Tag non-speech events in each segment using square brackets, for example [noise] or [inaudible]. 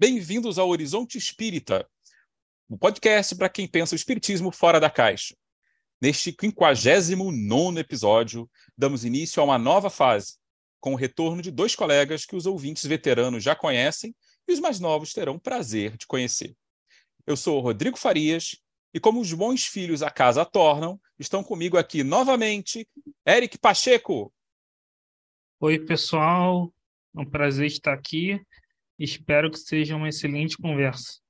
Bem-vindos ao Horizonte Espírita, um podcast para quem pensa o espiritismo fora da caixa. Neste 59 episódio, damos início a uma nova fase, com o retorno de dois colegas que os ouvintes veteranos já conhecem e os mais novos terão prazer de conhecer. Eu sou Rodrigo Farias e, como os bons filhos a casa tornam, estão comigo aqui novamente Eric Pacheco. Oi, pessoal. É um prazer estar aqui. Espero que seja uma excelente conversa.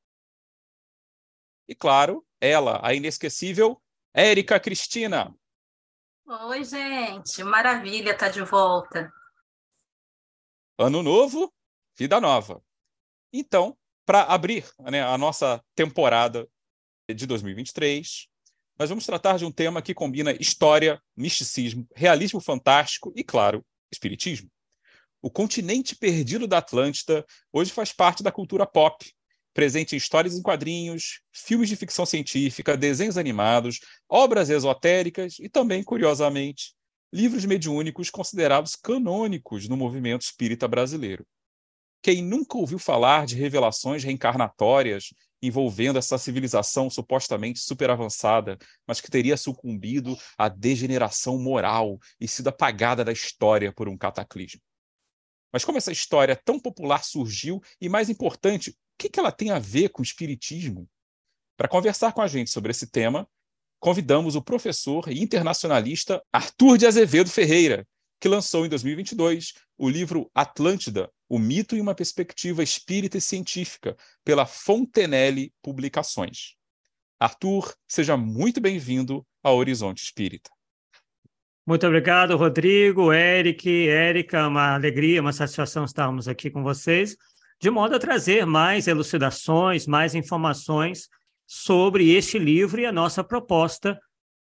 E claro, ela, a inesquecível Érica Cristina. Oi, gente. Maravilha estar de volta. Ano novo, vida nova. Então, para abrir né, a nossa temporada de 2023, nós vamos tratar de um tema que combina história, misticismo, realismo fantástico e, claro, espiritismo. O continente perdido da Atlântida hoje faz parte da cultura pop, presente em histórias em quadrinhos, filmes de ficção científica, desenhos animados, obras esotéricas e também, curiosamente, livros mediúnicos considerados canônicos no movimento espírita brasileiro. Quem nunca ouviu falar de revelações reencarnatórias envolvendo essa civilização supostamente super avançada, mas que teria sucumbido à degeneração moral e sido apagada da história por um cataclismo? Mas como essa história tão popular surgiu e, mais importante, o que, que ela tem a ver com o espiritismo? Para conversar com a gente sobre esse tema, convidamos o professor e internacionalista Arthur de Azevedo Ferreira, que lançou em 2022 o livro Atlântida, o mito e uma perspectiva espírita e científica, pela Fontenelle Publicações. Arthur, seja muito bem-vindo ao Horizonte Espírita. Muito obrigado, Rodrigo, Eric, Érica, uma alegria, uma satisfação estarmos aqui com vocês, de modo a trazer mais elucidações, mais informações sobre este livro e a nossa proposta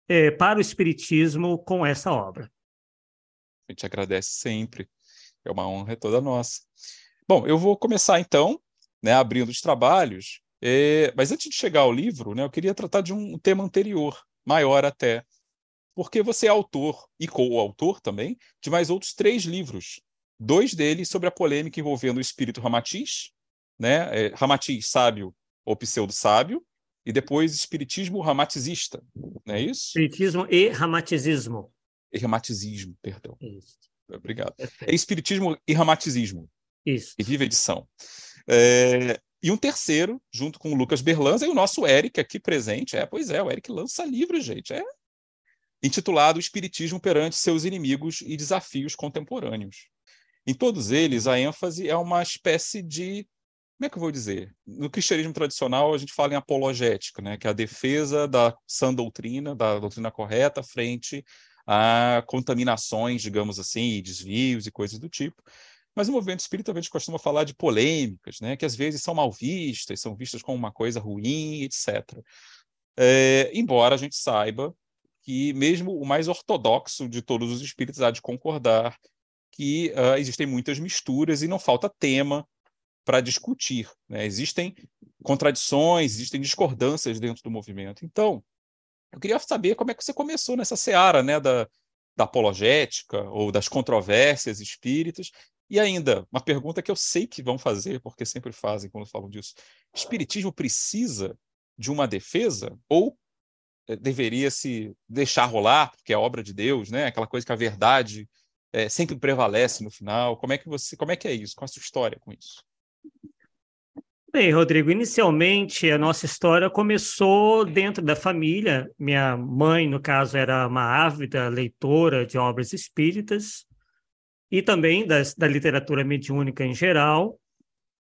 eh, para o Espiritismo com essa obra. A gente agradece sempre. É uma honra toda nossa. Bom, eu vou começar então, né, abrindo os trabalhos. É, mas antes de chegar ao livro, né, eu queria tratar de um tema anterior, maior até, porque você é autor e co-autor também de mais outros três livros, dois deles sobre a polêmica envolvendo o espírito Ramatiz, né, é, Ramatiz sábio ou pseudo-sábio, e depois espiritismo ramatizista, não é isso? Espiritismo e ramatizismo. Ermatizismo, perdão. Isso. Obrigado. É espiritismo e ramatizismo. Isso. E viva edição. É, e um terceiro, junto com o Lucas Berlanza e o nosso Eric aqui presente. É, pois é, o Eric lança livro, gente. É intitulado Espiritismo perante seus inimigos e desafios contemporâneos. Em todos eles, a ênfase é uma espécie de como é que eu vou dizer? No cristianismo tradicional, a gente fala em apologética, né? que é a defesa da sã doutrina, da doutrina correta, frente a contaminações, digamos assim, desvios e coisas do tipo. Mas o movimento espírita a gente costuma falar de polêmicas, né, que às vezes são mal vistas, são vistas como uma coisa ruim, etc. É, embora a gente saiba que mesmo o mais ortodoxo de todos os espíritos há de concordar que uh, existem muitas misturas e não falta tema para discutir. Né? Existem contradições, existem discordâncias dentro do movimento. Então, eu queria saber como é que você começou nessa seara né, da, da apologética ou das controvérsias espíritas. E ainda, uma pergunta que eu sei que vão fazer, porque sempre fazem quando falam disso: Espiritismo precisa de uma defesa ou deveria se deixar rolar, porque é obra de Deus, né? Aquela coisa que a verdade é, sempre prevalece no final. Como é que você, como é que é isso? Qual a sua história com isso? Bem, Rodrigo, inicialmente a nossa história começou dentro da família. Minha mãe, no caso, era uma ávida leitora de obras espíritas e também das, da literatura mediúnica em geral.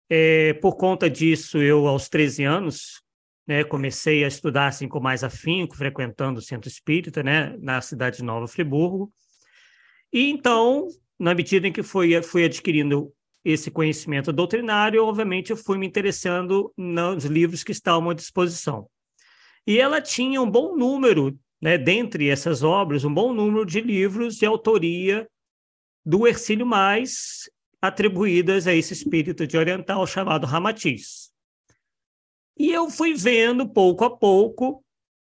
É, por conta disso, eu, aos 13 anos, né, comecei a estudar assim, com mais afinco, frequentando o centro espírita, né, na cidade de Nova Friburgo. E então, na medida em que fui, fui adquirindo esse conhecimento doutrinário, obviamente eu fui me interessando nos livros que estavam à disposição. E ela tinha um bom número, né, dentre essas obras, um bom número de livros de autoria do Ercílio Mais, atribuídas a esse espírito de oriental chamado Ramatiz. E eu fui vendo, pouco a pouco,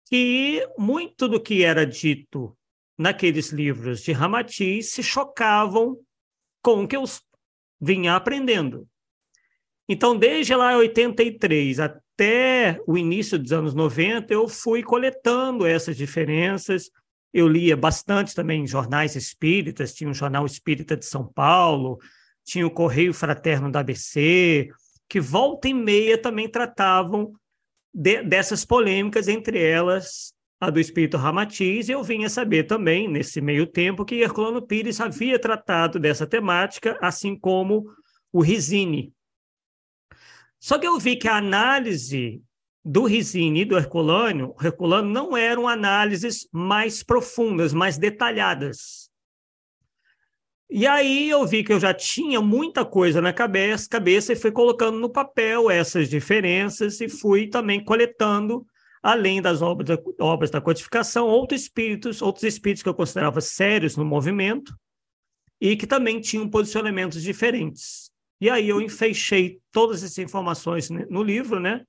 que muito do que era dito naqueles livros de Ramatiz se chocavam com o que eu vinha aprendendo. Então, desde lá 83 até o início dos anos 90, eu fui coletando essas diferenças. Eu lia bastante também jornais espíritas, tinha o Jornal Espírita de São Paulo, tinha o Correio Fraterno da ABC, que volta e meia também tratavam de, dessas polêmicas, entre elas a do espírito Ramatiz, e eu vinha saber também, nesse meio tempo, que Herculano Pires havia tratado dessa temática, assim como o Risini. Só que eu vi que a análise do Risini e do Herculano, Herculano não eram análises mais profundas, mais detalhadas. E aí eu vi que eu já tinha muita coisa na cabeça, cabeça e fui colocando no papel essas diferenças e fui também coletando, além das obras da, obras da codificação, outros espíritos, outros espíritos que eu considerava sérios no movimento e que também tinham posicionamentos diferentes. E aí eu enfeixei todas essas informações no livro, né?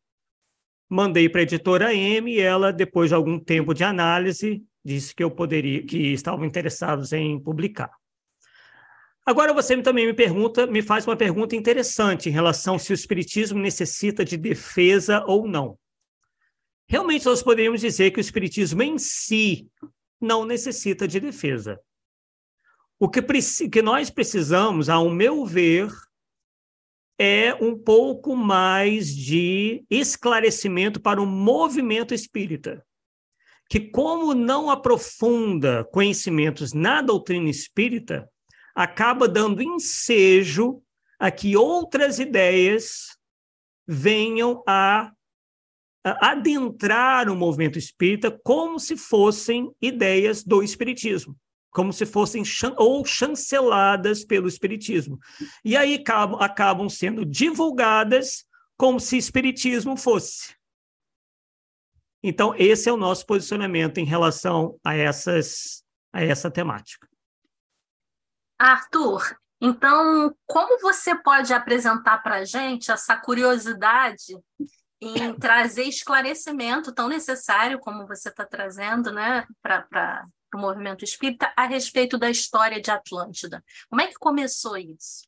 Mandei para a editora M e ela, depois de algum tempo de análise, disse que eu poderia, que estavam interessados em publicar. Agora você também me pergunta, me faz uma pergunta interessante em relação se o espiritismo necessita de defesa ou não. Realmente nós poderíamos dizer que o espiritismo em si não necessita de defesa. O que, que nós precisamos, ao meu ver, é um pouco mais de esclarecimento para o movimento espírita, que como não aprofunda conhecimentos na doutrina espírita, acaba dando ensejo a que outras ideias venham a, a adentrar o movimento espírita como se fossem ideias do espiritismo como se fossem chan ou chanceladas pelo espiritismo. E aí acabam, acabam sendo divulgadas como se espiritismo fosse. Então, esse é o nosso posicionamento em relação a, essas, a essa temática. Arthur, então, como você pode apresentar para a gente essa curiosidade em trazer esclarecimento tão necessário como você está trazendo né, para o movimento espírita a respeito da história de Atlântida? Como é que começou isso?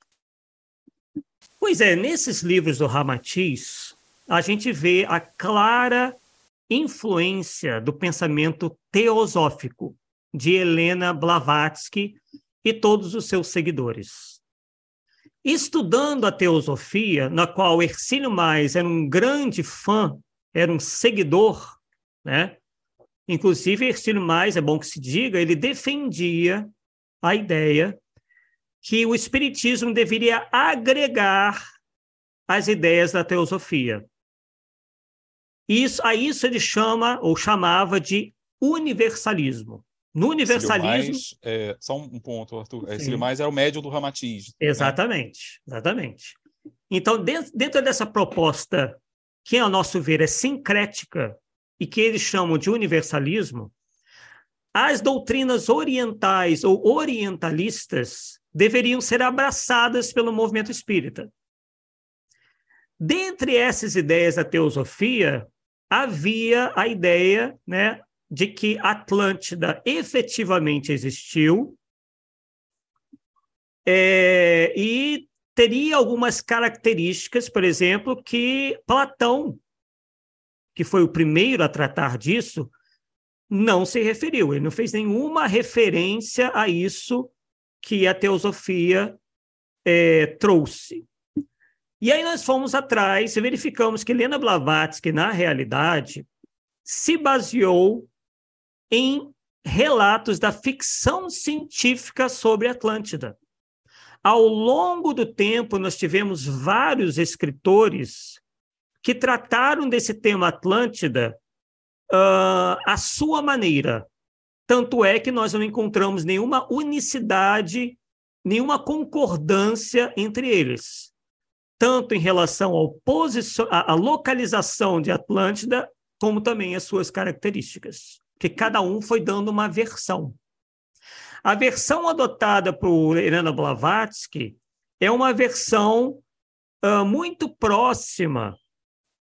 Pois é, nesses livros do Ramatiz, a gente vê a clara influência do pensamento teosófico de Helena Blavatsky e todos os seus seguidores. Estudando a teosofia, na qual Ercílio Mais era um grande fã, era um seguidor, né? Inclusive, Ercílio Mais, é bom que se diga, ele defendia a ideia que o espiritismo deveria agregar as ideias da teosofia. Isso, a isso ele chama ou chamava de universalismo. No universalismo. Mais, é, só um ponto, Arthur. É, Mais era o médium do Ramatiz. Exatamente, né? exatamente. Então, dentro, dentro dessa proposta, que, ao nosso ver, é sincrética e que eles chamam de universalismo, as doutrinas orientais ou orientalistas deveriam ser abraçadas pelo movimento espírita. Dentre essas ideias da teosofia, havia a ideia né, de que Atlântida efetivamente existiu é, e teria algumas características, por exemplo, que Platão, que foi o primeiro a tratar disso, não se referiu. Ele não fez nenhuma referência a isso que a teosofia é, trouxe. E aí nós fomos atrás e verificamos que Helena Blavatsky, na realidade, se baseou em relatos da ficção científica sobre Atlântida. Ao longo do tempo, nós tivemos vários escritores que trataram desse tema Atlântida uh, à sua maneira. Tanto é que nós não encontramos nenhuma unicidade, nenhuma concordância entre eles, tanto em relação à localização de Atlântida, como também as suas características que cada um foi dando uma versão. A versão adotada por Helena Blavatsky é uma versão uh, muito próxima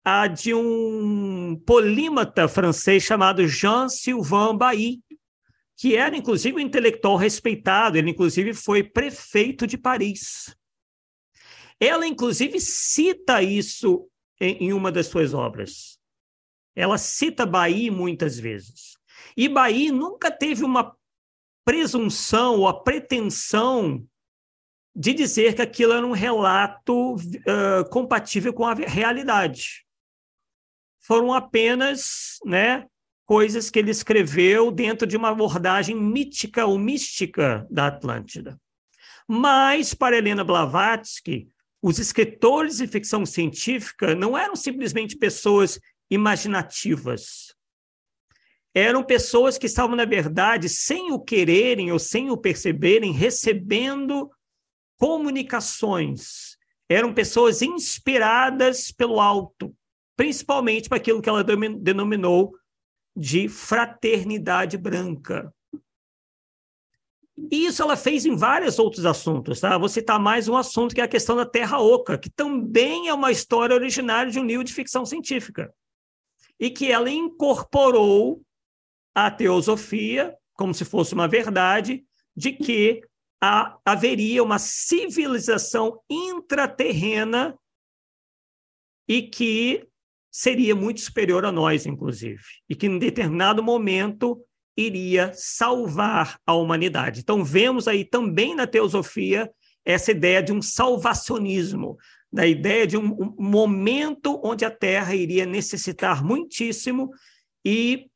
à de um polímata francês chamado Jean-Sylvain Bailly, que era, inclusive, um intelectual respeitado, ele, inclusive, foi prefeito de Paris. Ela, inclusive, cita isso em, em uma das suas obras. Ela cita Bahia muitas vezes. Bahia nunca teve uma presunção ou a pretensão de dizer que aquilo era um relato uh, compatível com a realidade. Foram apenas né, coisas que ele escreveu dentro de uma abordagem mítica ou mística da Atlântida. Mas, para Helena Blavatsky, os escritores de ficção científica não eram simplesmente pessoas imaginativas. Eram pessoas que estavam, na verdade, sem o quererem ou sem o perceberem, recebendo comunicações. Eram pessoas inspiradas pelo alto, principalmente para aquilo que ela denominou de fraternidade branca. E isso ela fez em vários outros assuntos, tá? Vou citar mais um assunto que é a questão da Terra Oca, que também é uma história originária de um livro de ficção científica. E que ela incorporou a teosofia, como se fosse uma verdade, de que haveria uma civilização intraterrena e que seria muito superior a nós, inclusive, e que em determinado momento iria salvar a humanidade. Então, vemos aí também na teosofia essa ideia de um salvacionismo, da ideia de um, um momento onde a Terra iria necessitar muitíssimo e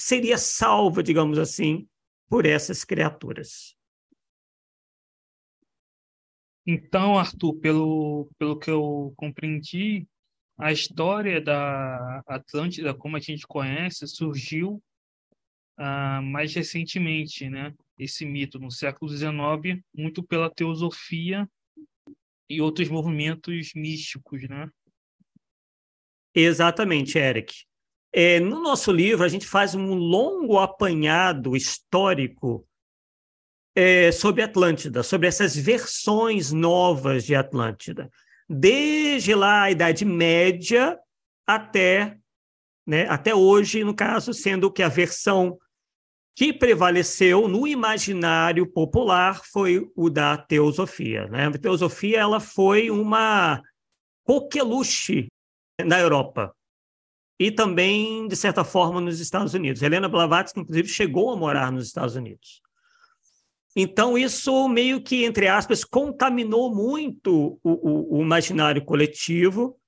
seria salva, digamos assim, por essas criaturas. Então, Arthur, pelo, pelo que eu compreendi, a história da Atlântida, como a gente conhece, surgiu ah, mais recentemente, né? Esse mito no século XIX, muito pela teosofia e outros movimentos místicos, né? Exatamente, Eric. É, no nosso livro, a gente faz um longo apanhado histórico é, sobre Atlântida, sobre essas versões novas de Atlântida desde lá a Idade Média até, né, até hoje, no caso, sendo que a versão que prevaleceu no imaginário popular foi o da teosofia. Né? A teosofia ela foi uma coqueluche na Europa e também, de certa forma, nos Estados Unidos. Helena Blavatsky, inclusive, chegou a morar nos Estados Unidos. Então, isso meio que, entre aspas, contaminou muito o, o, o imaginário coletivo,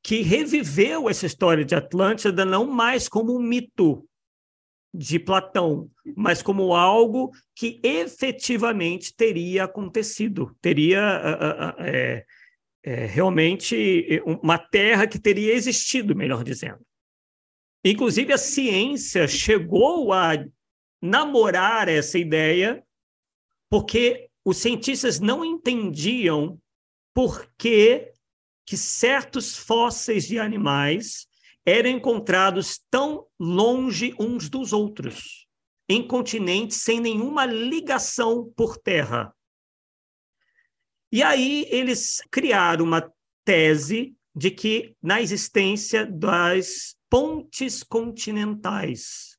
que reviveu essa história de Atlântida não mais como um mito de Platão, mas como algo que efetivamente teria acontecido, teria é, é, realmente uma terra que teria existido, melhor dizendo. Inclusive, a ciência chegou a namorar essa ideia porque os cientistas não entendiam por que, que certos fósseis de animais eram encontrados tão longe uns dos outros, em continentes sem nenhuma ligação por terra. E aí eles criaram uma tese de que na existência das pontes continentais,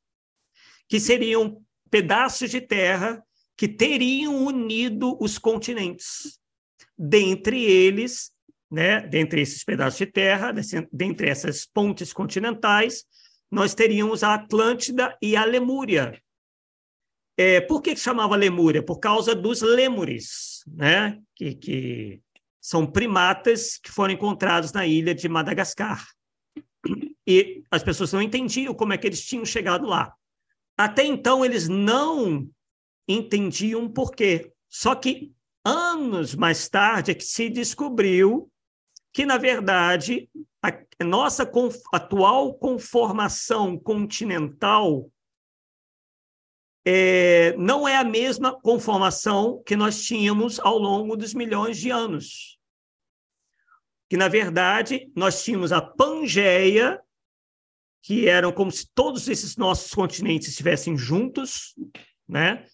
que seriam pedaços de terra que teriam unido os continentes. Dentre eles, né, dentre esses pedaços de terra, dentre essas pontes continentais, nós teríamos a Atlântida e a Lemúria. É, por que, chamava Lemúria? Por causa dos lêmures, né, que, que são primatas que foram encontrados na ilha de Madagascar. E as pessoas não entendiam como é que eles tinham chegado lá. Até então, eles não entendiam por quê. Só que anos mais tarde é que se descobriu que, na verdade, a nossa atual conformação continental é, não é a mesma conformação que nós tínhamos ao longo dos milhões de anos. Que, na verdade, nós tínhamos a Pangeia, que eram como se todos esses nossos continentes estivessem juntos, né?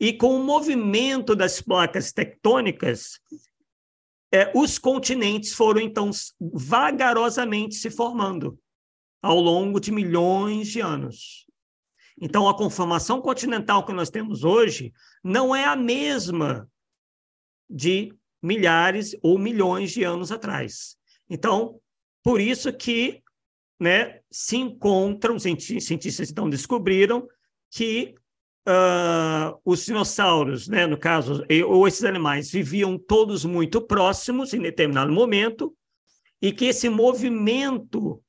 E com o movimento das placas tectônicas, é, os continentes foram, então, vagarosamente se formando ao longo de milhões de anos. Então, a conformação continental que nós temos hoje não é a mesma de milhares ou milhões de anos atrás. Então, por isso que né, se encontram, cientistas então descobriram que uh, os dinossauros, né, no caso, ou esses animais, viviam todos muito próximos em determinado momento, e que esse movimento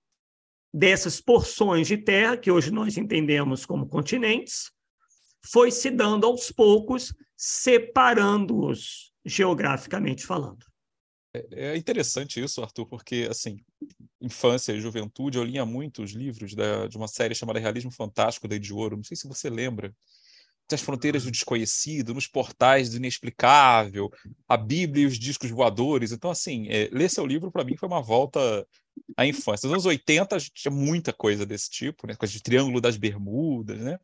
dessas porções de terra, que hoje nós entendemos como continentes, foi se dando aos poucos, separando-os geograficamente falando. É, é interessante isso, Arthur, porque, assim, infância e juventude, eu lia muitos livros da, de uma série chamada Realismo Fantástico, da de Ouro, não sei se você lembra, das fronteiras do desconhecido, nos portais do inexplicável, a Bíblia e os discos voadores. Então, assim, é, ler seu livro, para mim, foi uma volta à infância. Nos anos 80, a gente tinha muita coisa desse tipo, né? Coisa de Triângulo das Bermudas, né?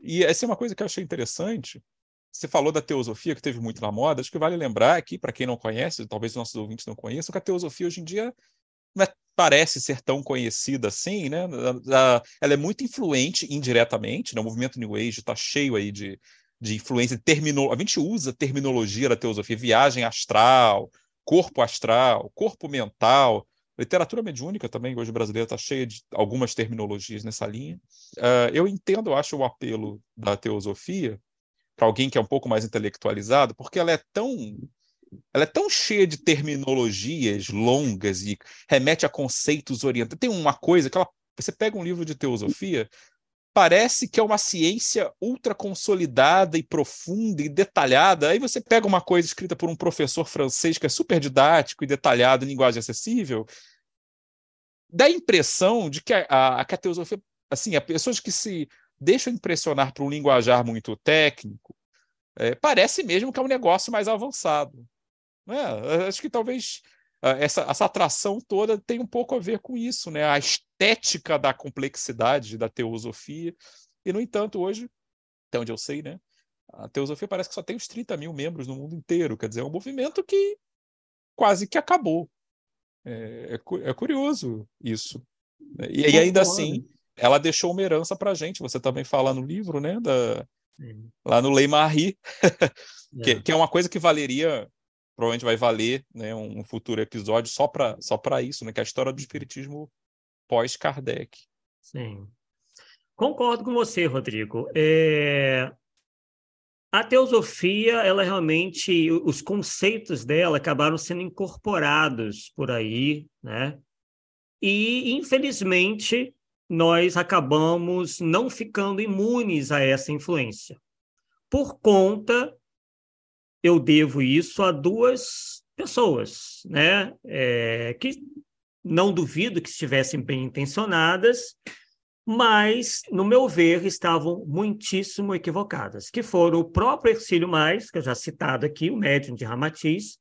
E essa é uma coisa que eu achei interessante. Você falou da teosofia, que teve muito na moda. Acho que vale lembrar aqui, para quem não conhece, talvez nossos ouvintes não conheçam, que a teosofia hoje em dia não é, parece ser tão conhecida assim, né? Ela é muito influente indiretamente, né? o movimento New Age está cheio aí de, de influência, de termino... a gente usa terminologia da teosofia, viagem astral, corpo astral, corpo mental, literatura mediúnica também, hoje brasileira, está cheia de algumas terminologias nessa linha. Uh, eu entendo, eu acho, o apelo da teosofia para alguém que é um pouco mais intelectualizado, porque ela é tão ela é tão cheia de terminologias longas e remete a conceitos orientados. Tem uma coisa que ela, você pega um livro de teosofia, parece que é uma ciência ultra consolidada e profunda e detalhada. Aí você pega uma coisa escrita por um professor francês que é super didático e detalhado em linguagem acessível, dá a impressão de que a, a, a teosofia, assim, as pessoas que se deixam impressionar por um linguajar muito técnico, é, parece mesmo que é um negócio mais avançado. É, acho que talvez ah, essa, essa atração toda tem um pouco a ver com isso, né? A estética da complexidade da teosofia. E, no entanto, hoje, até onde eu sei, né? A teosofia parece que só tem uns 30 mil membros no mundo inteiro. Quer dizer, é um movimento que quase que acabou. É, é, é curioso isso. Né? E, e, ainda assim, ela deixou uma herança para a gente. Você também fala no livro, né? Da, lá no Lei Marie, [laughs] que, é. que é uma coisa que valeria provavelmente vai valer né, um futuro episódio só para só isso, né, que é a história do espiritismo pós-Kardec. Sim. Concordo com você, Rodrigo. É... A teosofia, ela realmente, os conceitos dela acabaram sendo incorporados por aí, né? E, infelizmente, nós acabamos não ficando imunes a essa influência, por conta eu devo isso a duas pessoas, né? É, que não duvido que estivessem bem intencionadas, mas, no meu ver, estavam muitíssimo equivocadas, que foram o próprio Ercílio Mais, que eu já citado aqui, o médium de Ramatiz,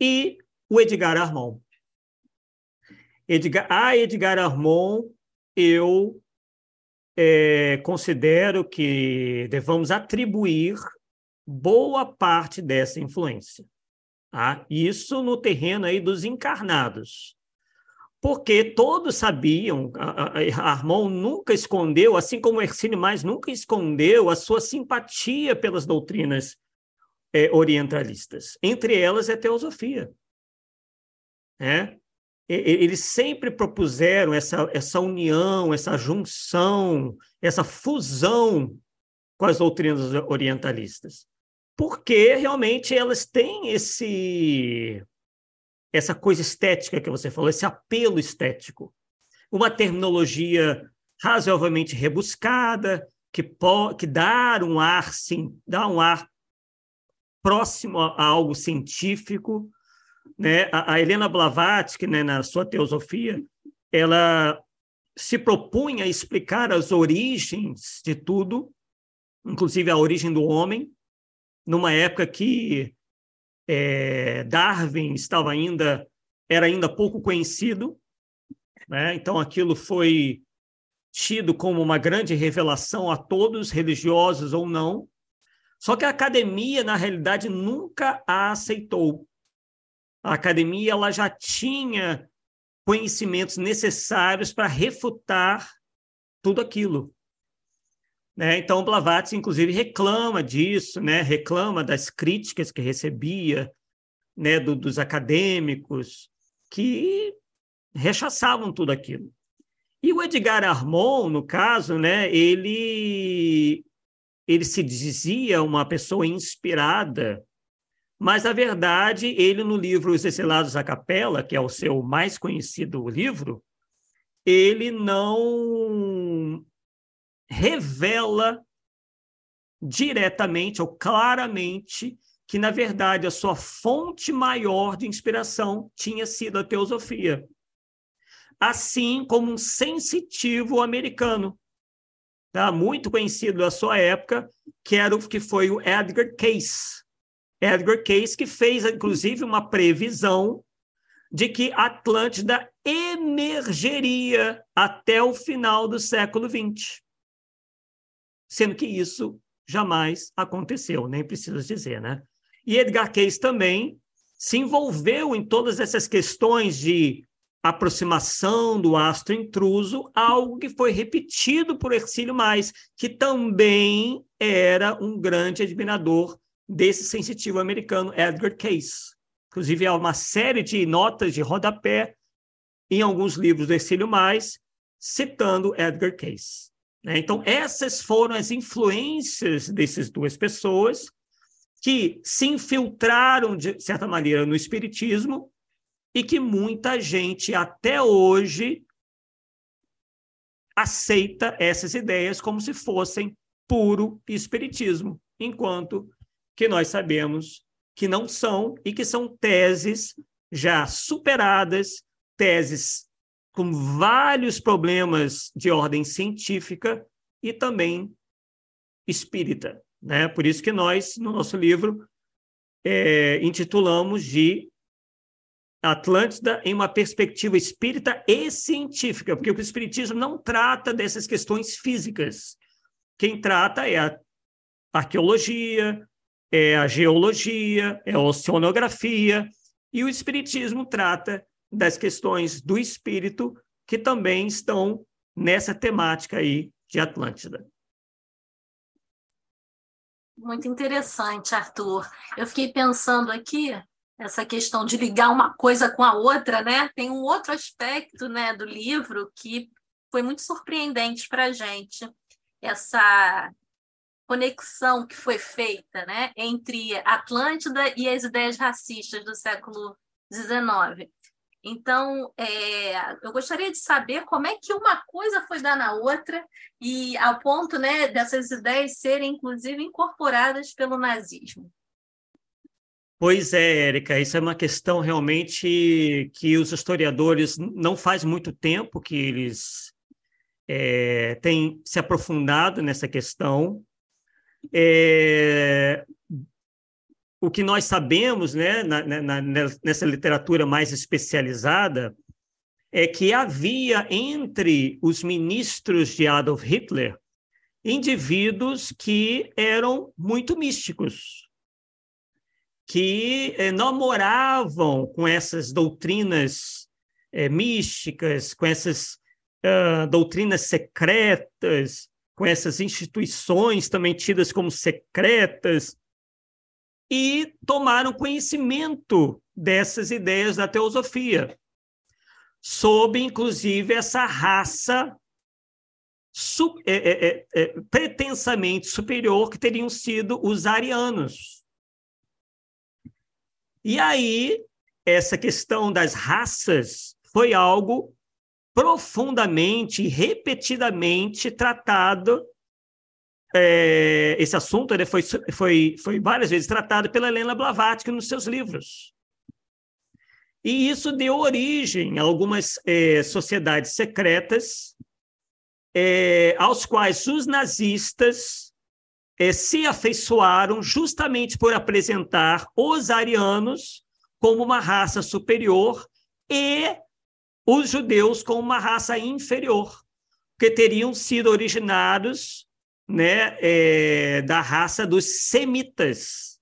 e o Edgar Armand. Edgar, a Edgar Armand, eu é, considero que devamos atribuir boa parte dessa influência. Tá? Isso no terreno aí dos encarnados. Porque todos sabiam, Armon nunca escondeu, assim como Ercílio Mais nunca escondeu a sua simpatia pelas doutrinas é, orientalistas. Entre elas é a teosofia. É? Eles sempre propuseram essa, essa união, essa junção, essa fusão com as doutrinas orientalistas porque realmente elas têm esse essa coisa estética que você falou, esse apelo estético. Uma terminologia razoavelmente rebuscada, que, que dá um ar, sim, dá um ar próximo a, algo científico. Né? A, a Helena Blavatsky, né, na sua teosofia, ela se propunha a explicar as origens de tudo, inclusive a origem do homem, numa época que é, Darwin estava ainda era ainda pouco conhecido, né? então aquilo foi tido como uma grande revelação a todos, religiosos ou não. Só que a academia, na realidade, nunca a aceitou. A academia ela já tinha conhecimentos necessários para refutar tudo aquilo. Né? Então, Blavatsky, inclusive, reclama disso, né? reclama das críticas que recebia né, do, dos acadêmicos, que rechaçavam tudo aquilo. E o Edgar Armand, no caso, né, ele, ele se dizia uma pessoa inspirada, mas, na verdade, ele, no livro Os Exilados à Capela, que é o seu mais conhecido livro, ele não revela diretamente ou claramente que, na verdade, a sua fonte maior de inspiração tinha sido a teosofia. Assim como um sensitivo americano, tá? muito conhecido da sua época, que, era o, que foi o Edgar Cayce. Edgar Cayce, que fez, inclusive, uma previsão de que Atlântida emergeria até o final do século XX. Sendo que isso jamais aconteceu, nem precisa dizer, né? E Edgar Cayce também se envolveu em todas essas questões de aproximação do astro intruso, algo que foi repetido por Ercílio Mais, que também era um grande admirador desse sensitivo americano Edgar Cayce. Inclusive, há uma série de notas de rodapé em alguns livros do Ercílio Mais, citando Edgar Cayce. Né? Então, essas foram as influências dessas duas pessoas que se infiltraram, de certa maneira, no Espiritismo e que muita gente até hoje aceita essas ideias como se fossem puro Espiritismo, enquanto que nós sabemos que não são e que são teses já superadas, teses com vários problemas de ordem científica e também espírita. Né? Por isso que nós, no nosso livro, é, intitulamos de Atlântida em uma perspectiva espírita e científica, porque o espiritismo não trata dessas questões físicas. Quem trata é a arqueologia, é a geologia, é a oceanografia, e o espiritismo trata das questões do espírito que também estão nessa temática aí de Atlântida. Muito interessante, Arthur. Eu fiquei pensando aqui essa questão de ligar uma coisa com a outra, né? Tem um outro aspecto, né, do livro que foi muito surpreendente para a gente. Essa conexão que foi feita, né, entre Atlântida e as ideias racistas do século XIX. Então, é, eu gostaria de saber como é que uma coisa foi dar na outra e ao ponto né, dessas ideias serem, inclusive, incorporadas pelo nazismo. Pois é, Érica, isso é uma questão realmente que os historiadores não faz muito tempo que eles é, têm se aprofundado nessa questão. É, o que nós sabemos né, na, na, nessa literatura mais especializada é que havia entre os ministros de Adolf Hitler indivíduos que eram muito místicos, que eh, namoravam com essas doutrinas eh, místicas, com essas uh, doutrinas secretas, com essas instituições também tidas como secretas, e tomaram conhecimento dessas ideias da teosofia, sob inclusive essa raça é, é, é, é, pretensamente superior que teriam sido os arianos. E aí, essa questão das raças foi algo profundamente repetidamente tratado é, esse assunto ele foi, foi, foi várias vezes tratado pela Helena Blavatsky nos seus livros. E isso deu origem a algumas é, sociedades secretas, é, aos quais os nazistas é, se afeiçoaram justamente por apresentar os arianos como uma raça superior e os judeus como uma raça inferior, que teriam sido originados né, é, da raça dos semitas.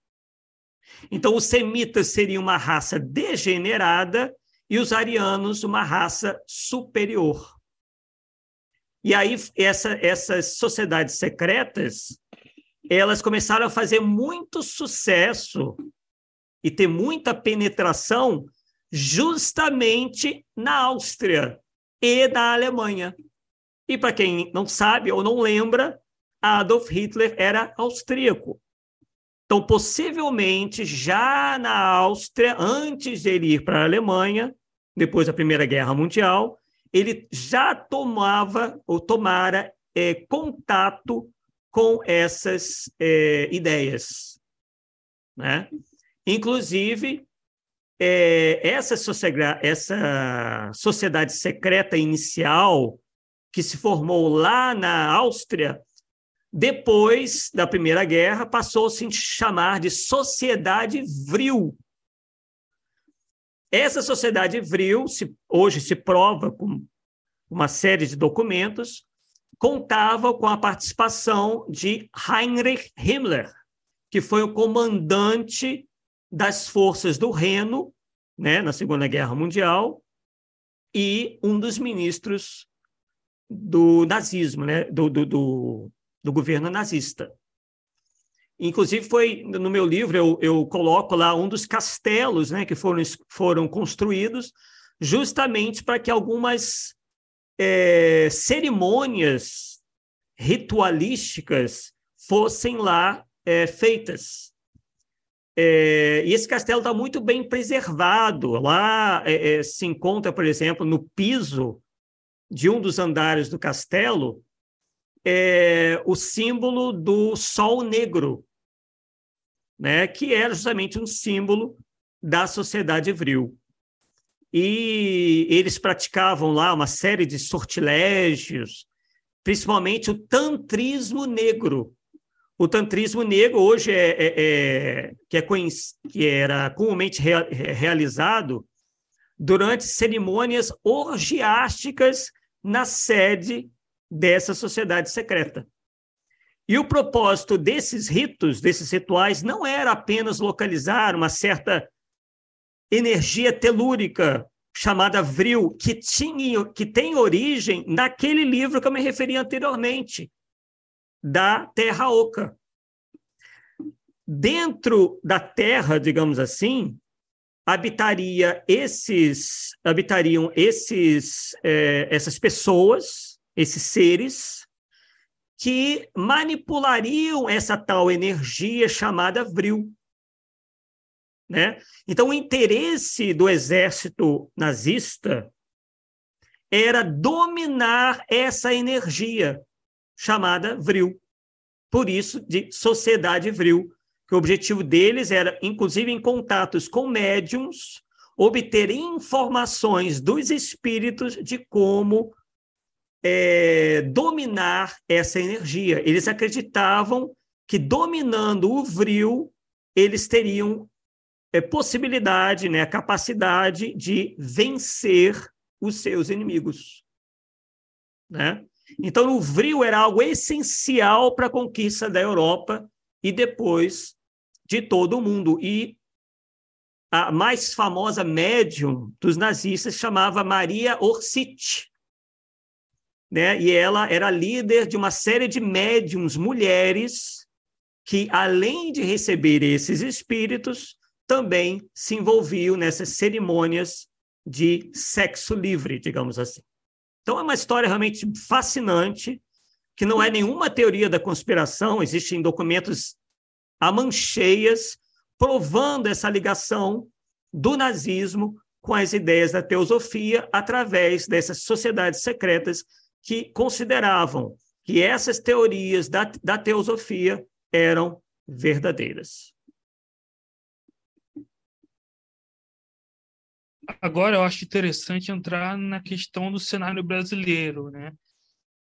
Então, os semitas seriam uma raça degenerada e os arianos uma raça superior. E aí, essa, essas sociedades secretas, elas começaram a fazer muito sucesso e ter muita penetração justamente na Áustria e na Alemanha. E para quem não sabe ou não lembra, Adolf Hitler era austríaco. Então, possivelmente, já na Áustria, antes de ele ir para a Alemanha, depois da Primeira Guerra Mundial, ele já tomava ou tomara é, contato com essas é, ideias. Né? Inclusive, é, essa, essa sociedade secreta inicial que se formou lá na Áustria, depois da Primeira Guerra, passou a se chamar de Sociedade Vril. Essa Sociedade Vril, se, hoje se prova com uma série de documentos, contava com a participação de Heinrich Himmler, que foi o comandante das forças do Reno, né, na Segunda Guerra Mundial, e um dos ministros do nazismo, né, do, do, do, do governo nazista. Inclusive, foi no meu livro, eu, eu coloco lá um dos castelos né, que foram, foram construídos justamente para que algumas é, cerimônias ritualísticas fossem lá é, feitas. É, e esse castelo está muito bem preservado. Lá é, é, se encontra, por exemplo, no piso de um dos andares do castelo, é, o símbolo do sol negro, né, que era justamente um símbolo da sociedade vril. E eles praticavam lá uma série de sortilégios, principalmente o tantrismo negro, o tantrismo negro hoje é, é, é que, é que era comumente rea realizado durante cerimônias orgiásticas na sede dessa sociedade secreta. E o propósito desses ritos, desses rituais, não era apenas localizar uma certa energia telúrica chamada vril, que, tinha, que tem origem naquele livro que eu me referi anteriormente, da terra oca. Dentro da terra, digamos assim, habitaria esses habitariam esses é, essas pessoas, esses seres que manipulariam essa tal energia chamada vril. Né? Então, o interesse do exército nazista era dominar essa energia, chamada Vril. Por isso, de Sociedade Vril, que o objetivo deles era, inclusive em contatos com médiums, obter informações dos espíritos de como é, dominar essa energia. Eles acreditavam que dominando o vril, eles teriam é, possibilidade, né, capacidade de vencer os seus inimigos. Né? Então, o vril era algo essencial para a conquista da Europa e depois de todo o mundo. E a mais famosa médium dos nazistas chamava Maria Orsic. Né? E ela era líder de uma série de médiums mulheres que, além de receber esses espíritos, também se envolviam nessas cerimônias de sexo livre, digamos assim. Então, é uma história realmente fascinante, que não é nenhuma teoria da conspiração, existem documentos a mancheias provando essa ligação do nazismo com as ideias da teosofia através dessas sociedades secretas que consideravam que essas teorias da, da teosofia eram verdadeiras. Agora eu acho interessante entrar na questão do cenário brasileiro, né?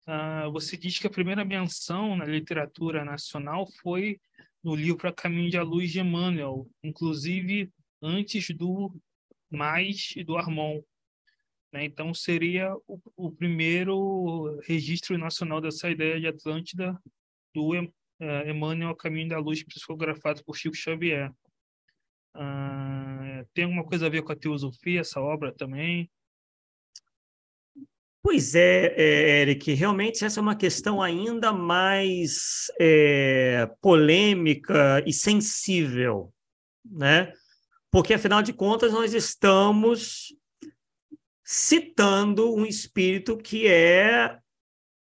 Uh, você diz que a primeira menção na literatura nacional foi no livro A Caminho da Luz de Emmanuel, inclusive antes do Mais e do Armon. Né? Então seria o, o, primeiro registro nacional dessa ideia de Atlântida do uh, Emmanuel Caminho da Luz, psicografado por Chico Xavier. Uh, tem alguma coisa a ver com a teosofia, essa obra também? Pois é, é, Eric, realmente essa é uma questão ainda mais é, polêmica e sensível, né? porque afinal de contas nós estamos citando um espírito que é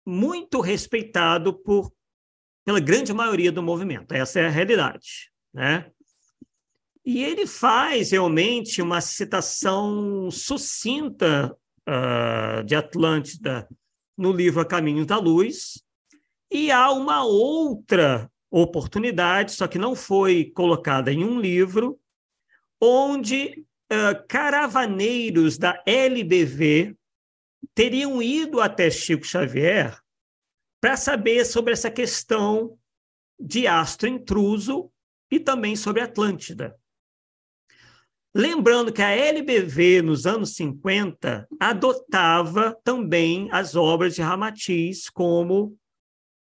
muito respeitado por pela grande maioria do movimento. Essa é a realidade, né? E ele faz realmente uma citação sucinta uh, de Atlântida no livro A Caminho da Luz, e há uma outra oportunidade, só que não foi colocada em um livro, onde uh, caravaneiros da LBV teriam ido até Chico Xavier para saber sobre essa questão de astro intruso e também sobre Atlântida. Lembrando que a LBV, nos anos 50, adotava também as obras de Ramatiz como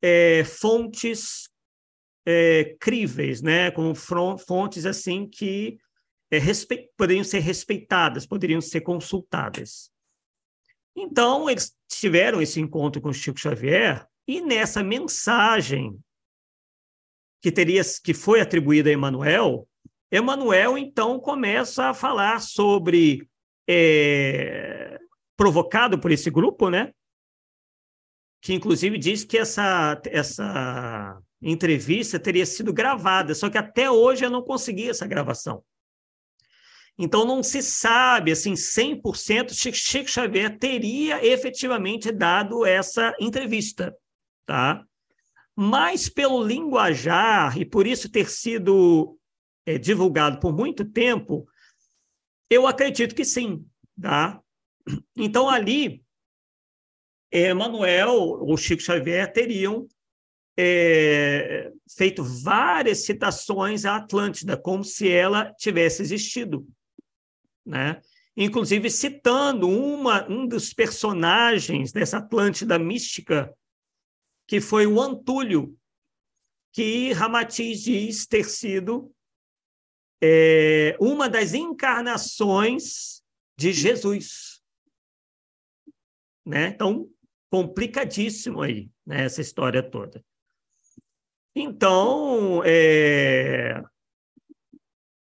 é, fontes é, críveis, né? como fontes assim que é, poderiam ser respeitadas, poderiam ser consultadas. Então, eles tiveram esse encontro com Chico Xavier e nessa mensagem que teria que foi atribuída a Emmanuel, Emmanuel então começa a falar sobre é, provocado por esse grupo, né? Que inclusive diz que essa essa entrevista teria sido gravada, só que até hoje eu não consegui essa gravação. Então não se sabe assim 100% se Chico Xavier teria efetivamente dado essa entrevista tá? Mas pelo linguajar, e por isso ter sido é, divulgado por muito tempo, eu acredito que sim, tá? Então, ali, é, Manuel ou Chico Xavier teriam é, feito várias citações à Atlântida, como se ela tivesse existido, né? Inclusive citando uma, um dos personagens dessa Atlântida mística que foi o Antúlio, que Ramatiz diz ter sido é, uma das encarnações de Jesus. Né? Então, complicadíssimo aí, né, essa história toda. Então, é,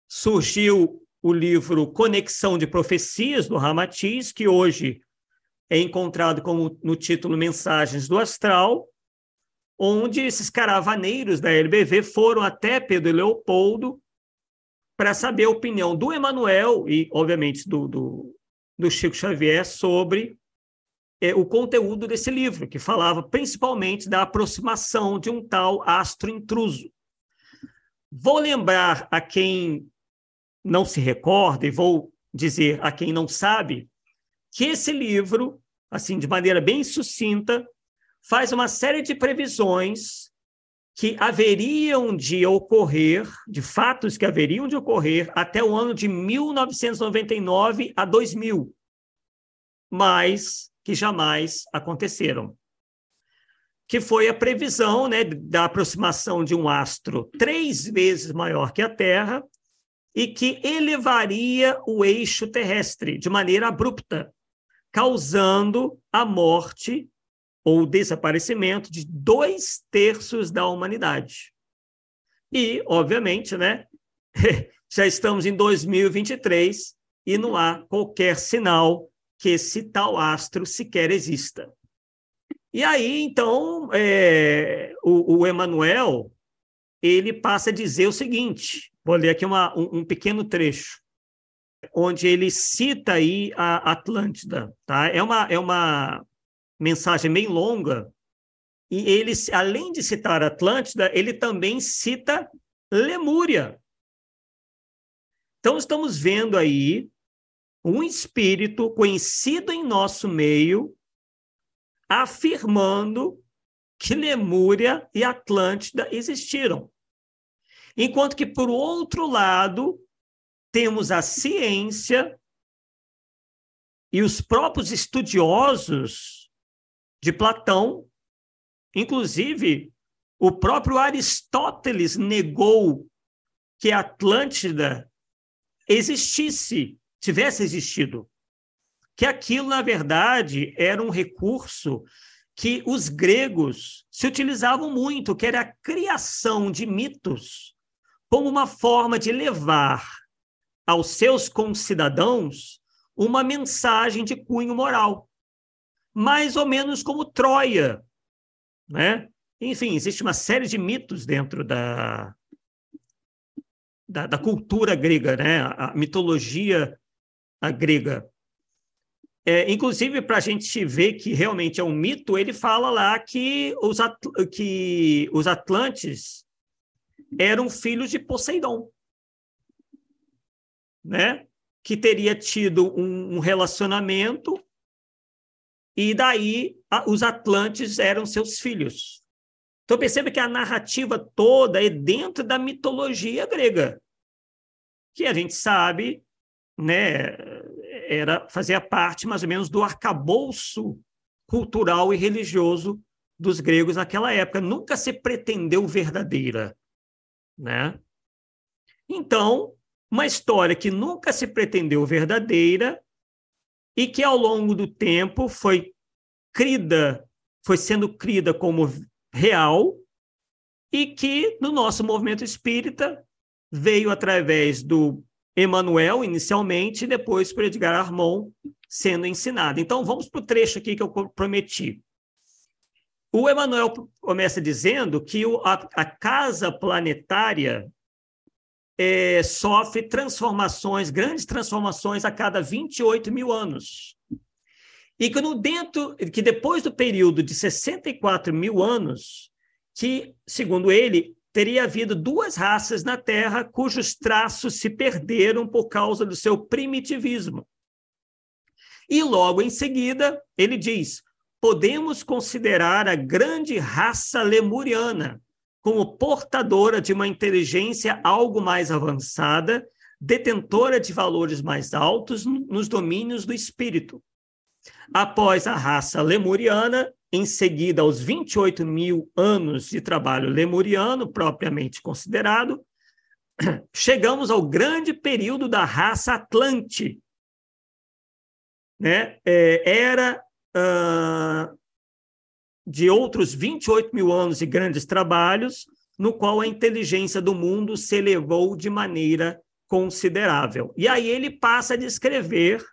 surgiu o livro Conexão de Profecias, do Ramatiz, que hoje é encontrado como no título Mensagens do Astral, onde esses caravaneiros da LBV foram até Pedro Leopoldo para saber a opinião do Emanuel e, obviamente, do, do, do Chico Xavier sobre é, o conteúdo desse livro, que falava principalmente da aproximação de um tal astro intruso. Vou lembrar a quem não se recorda e vou dizer a quem não sabe que esse livro, assim, de maneira bem sucinta, faz uma série de previsões que haveriam de ocorrer, de fatos que haveriam de ocorrer até o ano de 1999 a 2000, mas que jamais aconteceram. Que foi a previsão né, da aproximação de um astro três vezes maior que a Terra e que elevaria o eixo terrestre de maneira abrupta, causando a morte ou desaparecimento de dois terços da humanidade. E, obviamente, né, [laughs] já estamos em 2023 e não há qualquer sinal que esse tal astro sequer exista. E aí, então, é, o, o Emmanuel ele passa a dizer o seguinte: vou ler aqui uma, um, um pequeno trecho, onde ele cita aí a Atlântida. Tá? É, uma, é uma mensagem bem longa, e ele, além de citar Atlântida, ele também cita Lemúria. Então, estamos vendo aí um espírito conhecido em nosso meio afirmando que Lemúria e Atlântida existiram. Enquanto que, por outro lado, temos a ciência e os próprios estudiosos de Platão. Inclusive, o próprio Aristóteles negou que a Atlântida existisse, tivesse existido. Que aquilo, na verdade, era um recurso que os gregos se utilizavam muito, que era a criação de mitos como uma forma de levar aos seus concidadãos uma mensagem de cunho moral, mais ou menos como Troia, né? Enfim, existe uma série de mitos dentro da, da, da cultura grega, né? A mitologia grega. É, inclusive, para a gente ver que realmente é um mito, ele fala lá que os, que os Atlantes eram filhos de Poseidon, né? que teria tido um, um relacionamento e daí a, os Atlantes eram seus filhos. Então perceba que a narrativa toda é dentro da mitologia grega, que a gente sabe, né, era fazia parte mais ou menos do arcabouço cultural e religioso dos gregos naquela época. Nunca se pretendeu verdadeira, né? Então, uma história que nunca se pretendeu verdadeira e que ao longo do tempo foi crida, foi sendo crida como real e que no nosso movimento espírita veio através do Emmanuel inicialmente e depois por Edgar Armon sendo ensinado. Então vamos para o trecho aqui que eu prometi. O Emmanuel começa dizendo que a, a casa planetária é, sofre transformações, grandes transformações a cada 28 mil anos. E que, no dentro, que depois do período de 64 mil anos, que, segundo ele, teria havido duas raças na Terra cujos traços se perderam por causa do seu primitivismo. E logo em seguida, ele diz: podemos considerar a grande raça lemuriana, como portadora de uma inteligência algo mais avançada, detentora de valores mais altos nos domínios do espírito. Após a raça lemuriana, em seguida aos 28 mil anos de trabalho lemuriano, propriamente considerado, [clears throat] chegamos ao grande período da raça Atlante. Né? É, era uh, de outros 28 mil anos de grandes trabalhos, no qual a inteligência do mundo se elevou de maneira considerável. E aí ele passa a descrever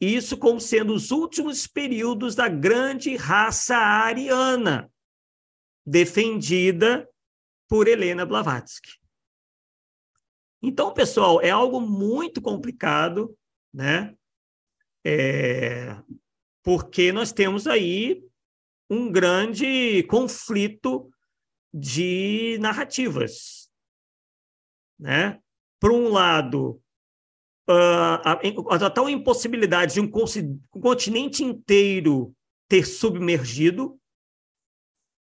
isso como sendo os últimos períodos da grande raça ariana, defendida por Helena Blavatsky. Então, pessoal, é algo muito complicado, né? É, porque nós temos aí um grande conflito de narrativas. Né? Por um lado, a, a tal impossibilidade de um continente inteiro ter submergido,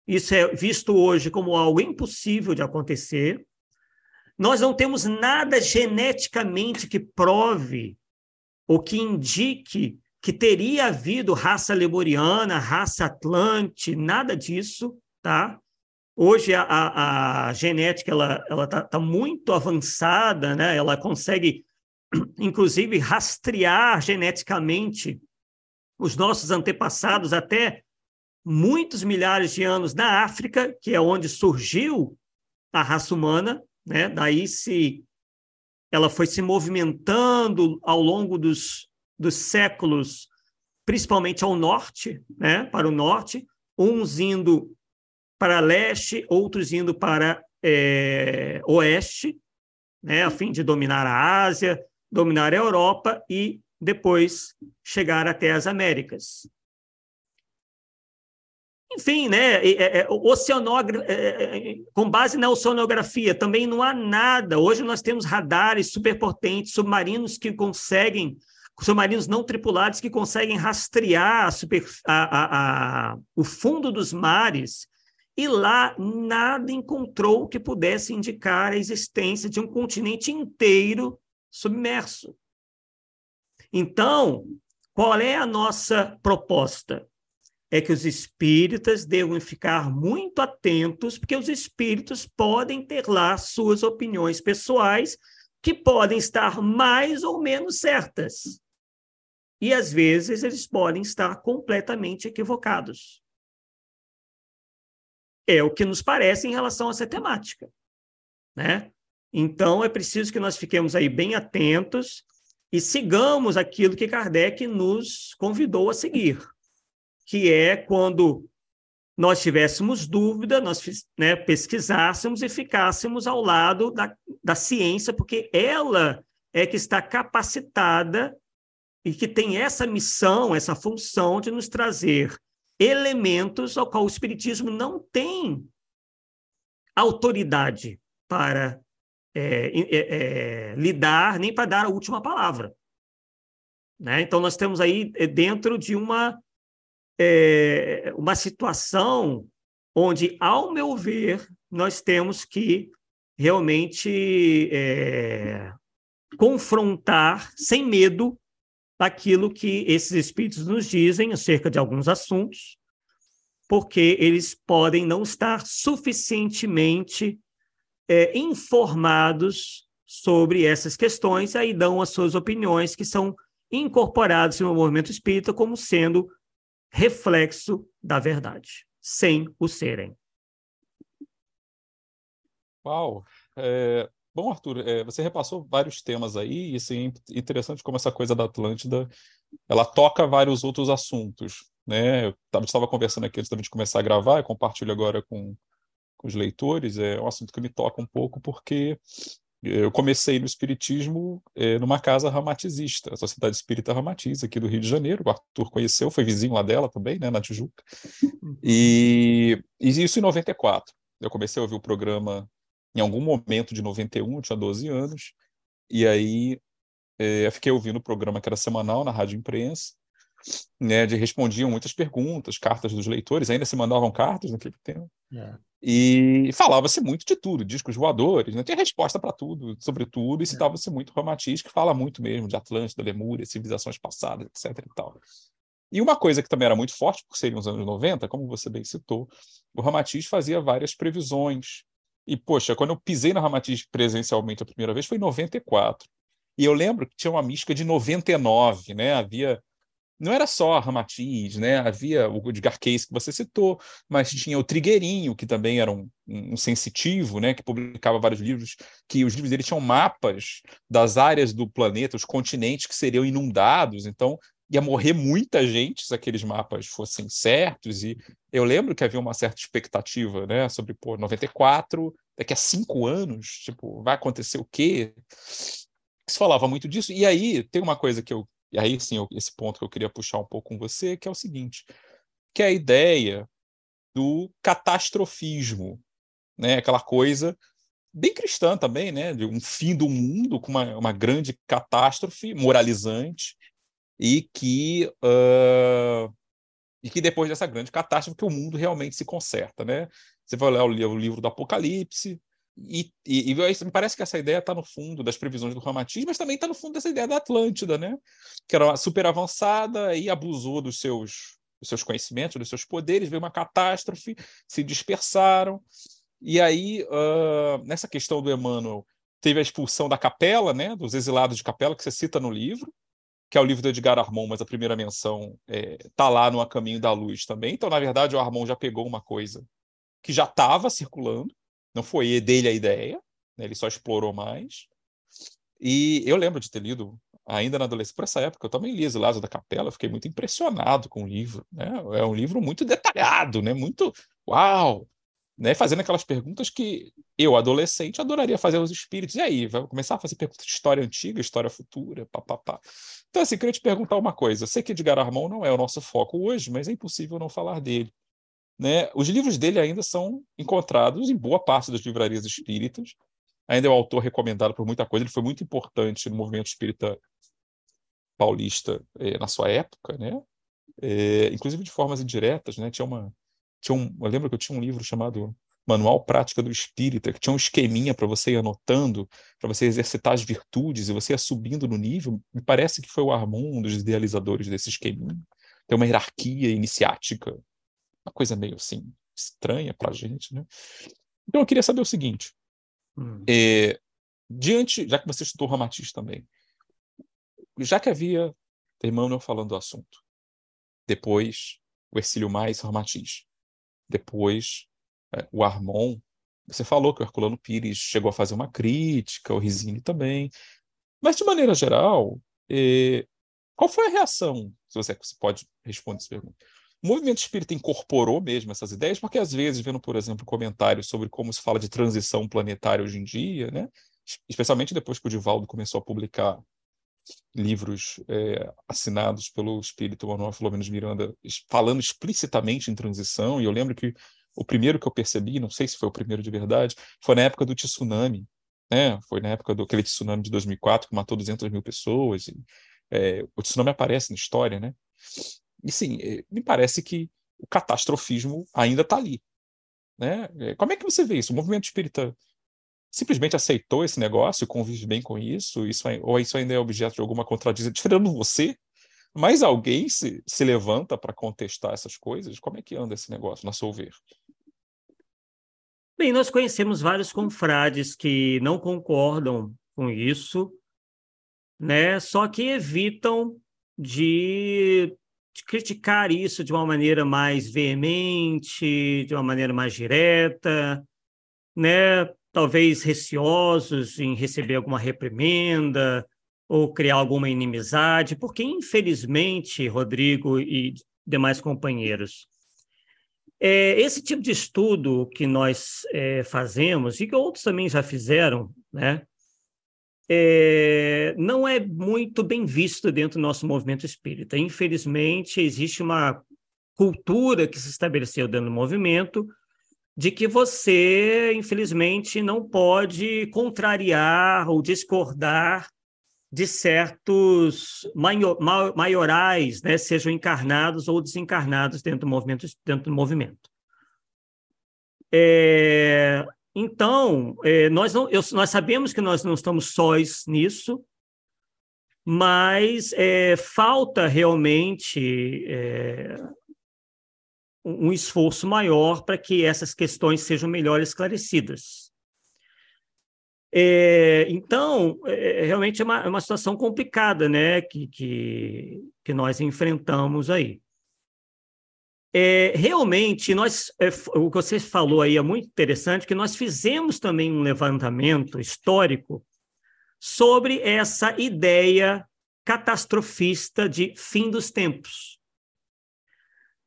isso é visto hoje como algo impossível de acontecer. Nós não temos nada geneticamente que prove ou que indique que teria havido raça lemuriana, raça atlante, nada disso, tá? Hoje a, a, a genética ela ela tá, tá, muito avançada, né? Ela consegue [clears throat] inclusive rastrear geneticamente os nossos antepassados até muitos milhares de anos na África, que é onde surgiu a raça humana, né? Daí se ela foi se movimentando ao longo dos dos séculos, principalmente ao norte, né, para o norte, uns indo para leste, outros indo para é, oeste, né, a fim de dominar a Ásia, dominar a Europa e depois chegar até as Américas. Enfim, né, é, é, oceanogra... É, com base na oceanografia, também não há nada. Hoje nós temos radares superpotentes, submarinos que conseguem submarinos não tripulados que conseguem rastrear a super, a, a, o fundo dos mares e lá nada encontrou que pudesse indicar a existência de um continente inteiro submerso. Então, qual é a nossa proposta? É que os espíritas devem ficar muito atentos, porque os espíritos podem ter lá suas opiniões pessoais, que podem estar mais ou menos certas. E às vezes eles podem estar completamente equivocados. É o que nos parece em relação a essa temática. Né? Então, é preciso que nós fiquemos aí bem atentos e sigamos aquilo que Kardec nos convidou a seguir, que é quando nós tivéssemos dúvida, nós né, pesquisássemos e ficássemos ao lado da, da ciência, porque ela é que está capacitada e que tem essa missão, essa função de nos trazer elementos ao qual o Espiritismo não tem autoridade para é, é, é, lidar, nem para dar a última palavra. Né? Então, nós temos aí é, dentro de uma, é, uma situação onde, ao meu ver, nós temos que realmente é, confrontar sem medo aquilo que esses espíritos nos dizem acerca de alguns assuntos, porque eles podem não estar suficientemente é, informados sobre essas questões, aí dão as suas opiniões que são incorporadas no movimento espírita como sendo reflexo da verdade, sem o serem. Uau! É, bom, Arthur, é, você repassou vários temas aí, e assim, é interessante como essa coisa da Atlântida ela toca vários outros assuntos. Né? Eu estava conversando aqui antes de começar a gravar, eu compartilho agora com, com os leitores, é um assunto que me toca um pouco, porque eu comecei no Espiritismo é, numa casa ramatizista, a Sociedade Espírita Ramatiz, aqui do Rio de Janeiro. O Arthur conheceu, foi vizinho lá dela também, né, na Tijuca. E, e isso em 94. Eu comecei a ouvir o programa em algum momento de 91, eu tinha 12 anos, e aí é, eu fiquei ouvindo o programa que era semanal na Rádio Imprensa, né, de respondiam muitas perguntas, cartas dos leitores, ainda se mandavam cartas naquele tempo. É. E falava-se muito de tudo, discos voadores, né? tinha resposta para tudo, sobre tudo, e é. citava-se muito Ramatiz, que fala muito mesmo de Atlântida, Lemúria, civilizações passadas, etc. E, tal. e uma coisa que também era muito forte, por serem os anos 90, como você bem citou, o Ramatiz fazia várias previsões. E, poxa, quando eu pisei na Ramatiz presencialmente a primeira vez foi em 94. E eu lembro que tinha uma mística de 99, né? Havia não era só a Ramatiz, né? Havia o Edgar Cayce que você citou, mas tinha o Trigueirinho, que também era um, um, sensitivo, né? Que publicava vários livros, que os livros dele tinham mapas das áreas do planeta, os continentes que seriam inundados, então ia morrer muita gente se aqueles mapas fossem certos, e eu lembro que havia uma certa expectativa, né? Sobre, pô, 94, daqui a cinco anos, tipo, vai acontecer o quê? Se falava muito disso, e aí tem uma coisa que eu e aí sim, esse ponto que eu queria puxar um pouco com você, que é o seguinte, que é a ideia do catastrofismo, né? Aquela coisa bem cristã também, né? De um fim do mundo com uma, uma grande catástrofe moralizante e que uh, e que depois dessa grande catástrofe que o mundo realmente se conserta, né? Você vai ler o livro do Apocalipse, e, e, e, me parece que essa ideia está no fundo das previsões do Ramatiz, mas também está no fundo dessa ideia da Atlântida, né? que era super avançada e abusou dos seus, dos seus conhecimentos, dos seus poderes, veio uma catástrofe, se dispersaram. E aí, uh, nessa questão do Emmanuel, teve a expulsão da capela, né? dos exilados de capela, que você cita no livro, que é o livro do Edgar Armand, mas a primeira menção está é, lá no A Caminho da Luz também. Então, na verdade, o Armand já pegou uma coisa que já estava circulando, não foi dele a ideia, né? ele só explorou mais. E eu lembro de ter lido, ainda na adolescência, por essa época, eu também li Exilados da Capela, fiquei muito impressionado com o livro. Né? É um livro muito detalhado, né? muito uau! Né, fazendo aquelas perguntas que eu, adolescente, adoraria fazer aos espíritos. E aí, vai começar a fazer perguntas de história antiga, história futura, papapá. Então, assim, queria te perguntar uma coisa. Eu sei que Edgar Armand não é o nosso foco hoje, mas é impossível não falar dele. Né? Os livros dele ainda são encontrados em boa parte das livrarias espíritas. Ainda é um autor recomendado por muita coisa. Ele foi muito importante no movimento espírita paulista eh, na sua época, né? Eh, inclusive de formas indiretas, né? Tinha uma, tinha um, eu lembro que eu tinha um livro chamado Manual Prática do Espírita, que tinha um esqueminha para você ir anotando, para você exercitar as virtudes e você ir subindo no nível. Me parece que foi o Armon, um dos idealizadores desse esqueminha. Tem uma hierarquia iniciática uma coisa meio assim estranha para a gente, né? Então eu queria saber o seguinte: hum. é, diante, já que você estudou Ramatiz também, já que havia Emmanuel falando do assunto, depois o Ercílio Mais Ramatiz, depois é, o Armon Você falou que o Herculano Pires chegou a fazer uma crítica, o Risini também. Mas, de maneira geral, eh, qual foi a reação? Se você, você pode responder essa pergunta. O movimento espírita incorporou mesmo essas ideias, porque às vezes, vendo, por exemplo, comentários sobre como se fala de transição planetária hoje em dia, né? especialmente depois que o Divaldo começou a publicar livros é, assinados pelo espírito Manuel Filomeno Miranda, falando explicitamente em transição, e eu lembro que o primeiro que eu percebi, não sei se foi o primeiro de verdade, foi na época do tsunami, né? Foi na época do aquele tsunami de 2004 que matou 200 mil pessoas. E, é, o tsunami aparece na história, né? E sim, é, me parece que o catastrofismo ainda está ali, né? É, como é que você vê isso? O movimento espírita simplesmente aceitou esse negócio, convive bem com isso, isso ou isso ainda é objeto de alguma contradição, tirando você, mas alguém se, se levanta para contestar essas coisas? Como é que anda esse negócio, na seu ver? Bem, nós conhecemos vários confrades que não concordam com isso, né? Só que evitam de, de, criticar isso de uma maneira mais veemente, de uma maneira mais direta, né? Talvez receosos em receber alguma reprimenda ou criar alguma inimizade, porque infelizmente, Rodrigo e demais companheiros, é, esse tipo de estudo que nós é, fazemos, e que outros também já fizeram, né, é, não é muito bem visto dentro do nosso movimento espírita. Infelizmente, existe uma cultura que se estabeleceu dentro do movimento de que você, infelizmente, não pode contrariar ou discordar de certos maiorais, né, sejam encarnados ou desencarnados dentro do movimento. Dentro do movimento. É, então, é, nós, não, eu, nós sabemos que nós não estamos sós nisso, mas é, falta realmente é, um esforço maior para que essas questões sejam melhor esclarecidas. É, então, é, realmente é uma, é uma, situação complicada né, que, que, que nós enfrentamos aí. É, realmente, nós, é, o que você falou aí é muito interessante, que nós fizemos também um levantamento histórico sobre essa ideia catastrofista de fim dos tempos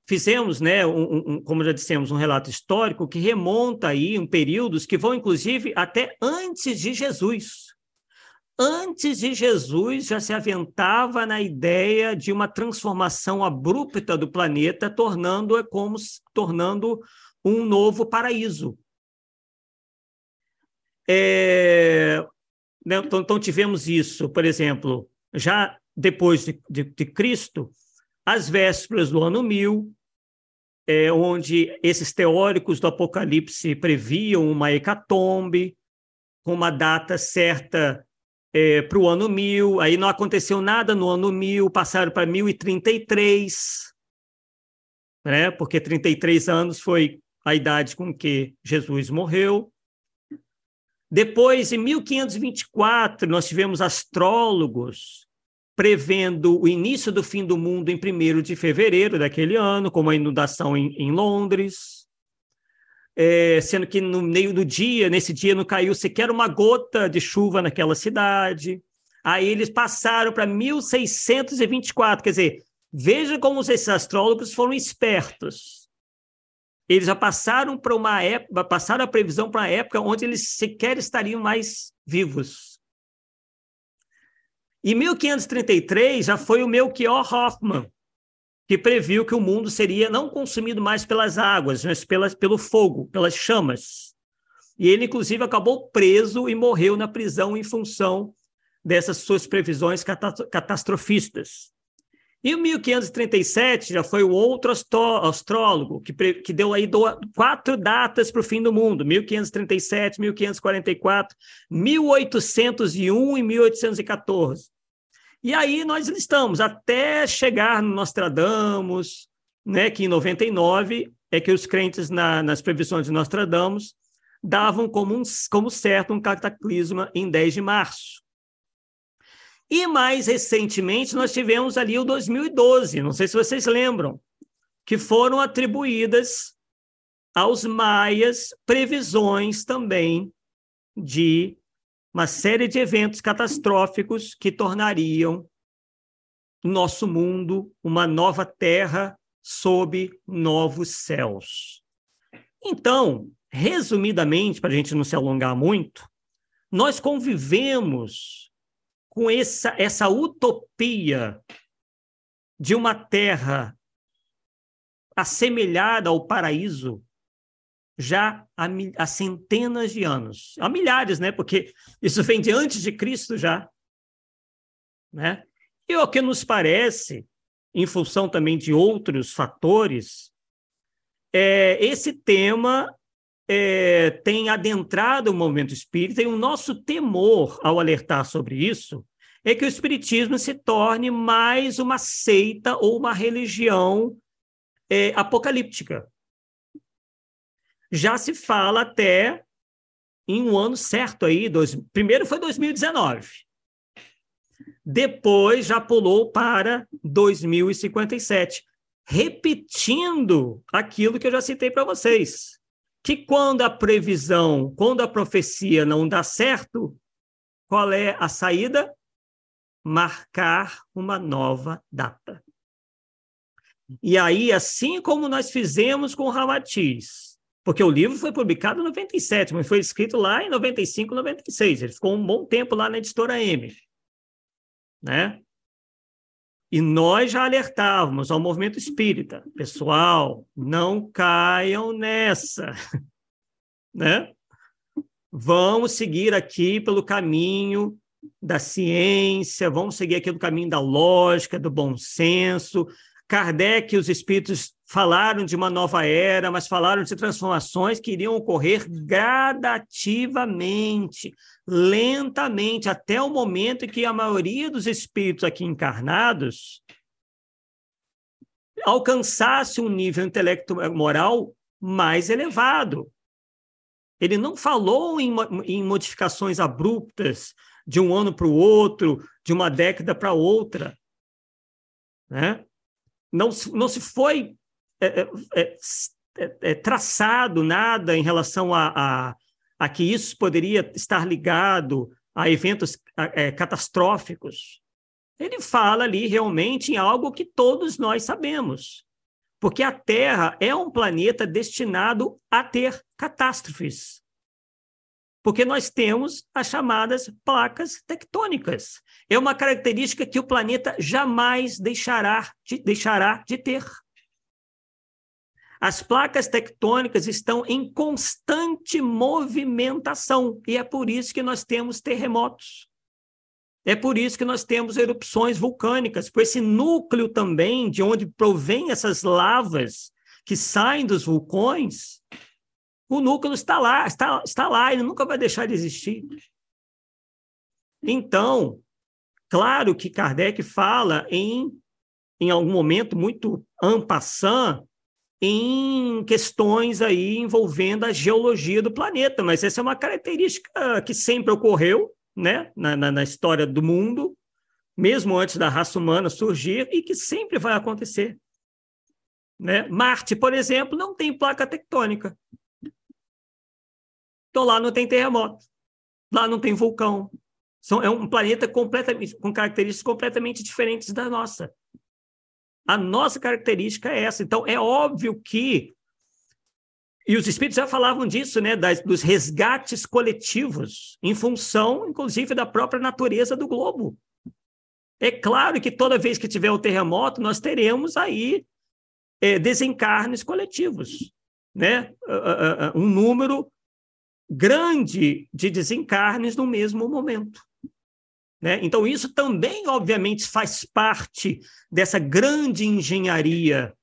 fizemos, né, um, um, como já dissemos, um relato histórico que remonta aí um períodos que vão, inclusive, até antes de Jesus. Antes de Jesus já se aventava na ideia de uma transformação abrupta do planeta, tornando-a como tornando um novo paraíso. É, né, então, então, tivemos isso, por exemplo, já depois de, de, de Cristo, às vésperas do ano 1000, é, onde esses teóricos do Apocalipse previam uma hecatombe, com uma data certa é, para o ano 1000, aí não aconteceu nada no ano 1000, passaram para 1033, né? porque 33 anos foi a idade com que Jesus morreu. Depois, em 1524, nós tivemos astrólogos prevendo o início do fim do mundo em 1 de fevereiro daquele ano, como a inundação em, em Londres, é, sendo que no meio do dia, nesse dia, não caiu sequer uma gota de chuva naquela cidade. Aí eles passaram para 1624, quer dizer, veja como esses astrólogos foram espertos. Eles já passaram para uma época, passaram a previsão para uma época onde eles sequer estariam mais vivos. Em 1533 já foi o Melchior Hoffmann que previu que o mundo seria não consumido mais pelas águas, mas pelas, pelo fogo, pelas chamas. E ele, inclusive, acabou preso e morreu na prisão em função dessas suas previsões catastrofistas. E em 1537 já foi o outro astrólogo que, que deu aí quatro datas para o fim do mundo: 1537, 1544, 1801 e 1814. E aí nós estamos até chegar no Nostradamus, né, que em 99 é que os crentes na, nas previsões de Nostradamus davam como, um, como certo um cataclisma em 10 de março. E mais recentemente nós tivemos ali o 2012, não sei se vocês lembram, que foram atribuídas aos maias previsões também de uma série de eventos catastróficos que tornariam nosso mundo uma nova terra sob novos céus. Então, resumidamente, para a gente não se alongar muito, nós convivemos com essa, essa utopia de uma terra assemelhada ao paraíso já há, há, centenas de anos, há milhares, né? Porque isso vem de antes de Cristo já, né? E o que nos parece, em função também de outros fatores, é, esse tema é, tem adentrado o movimento espírita e o nosso temor ao alertar sobre isso é que o espiritismo se torne mais uma seita ou uma religião é, apocalíptica. Já se fala até em um ano certo aí, dois, primeiro foi 2019. Depois já pulou para 2057, repetindo aquilo que eu já citei para vocês, que quando a previsão, quando a profecia não dá certo, qual é a saída? Marcar uma nova data. E aí, assim como nós fizemos com Ramatiz, porque o livro foi publicado em 97, mas foi escrito lá em 95, 96. Ele ficou um bom tempo lá na editora M né? E nós já alertávamos ao movimento espírita, pessoal, não caiam nessa, [laughs] né? Vamos seguir aqui pelo caminho da ciência, vamos seguir aqui pelo caminho da lógica, do bom senso. Kardec e os espíritos falaram de uma nova era, mas falaram de transformações que iriam ocorrer gradativamente, lentamente, até o momento em que a maioria dos espíritos aqui encarnados alcançasse um nível intelecto moral mais elevado. Ele não falou em, em modificações abruptas de um ano para o outro, de uma década para outra. Né? Não, não se foi é é, é, é, é, traçado nada em relação a, a, a, que isso poderia estar ligado a eventos catastróficos. Ele fala ali realmente em algo que todos nós sabemos, porque a Terra é um planeta destinado a ter catástrofes. Porque nós temos as chamadas placas tectônicas. É uma característica que o planeta jamais deixará de, deixará de ter. As placas tectônicas estão em constante movimentação e é por isso que nós temos terremotos. É por isso que nós temos erupções vulcânicas, por esse núcleo também de onde provém essas lavas que saem dos vulcões, o núcleo está lá, está, está lá, ele nunca vai deixar de existir. Então, claro que Kardec fala em, em algum momento muito en passant, em questões aí envolvendo a geologia do planeta, mas essa é uma característica que sempre ocorreu né, na, na, na história do mundo, mesmo antes da raça humana surgir, e que sempre vai acontecer. Né? Marte, por exemplo, não tem placa tectônica. Então lá não tem terremoto, lá não tem vulcão. São, é um planeta completamente, com características completamente diferentes da nossa. A nossa característica é essa. Então, é óbvio que. E os espíritos já falavam disso, né? Das, dos resgates coletivos, em função, inclusive, da própria natureza do globo. É claro que toda vez que tiver um terremoto, nós teremos aí é, desencarnes coletivos, né? Um número grande de desencarnes no mesmo momento. Né? Então, isso também, obviamente, faz parte dessa grande engenharia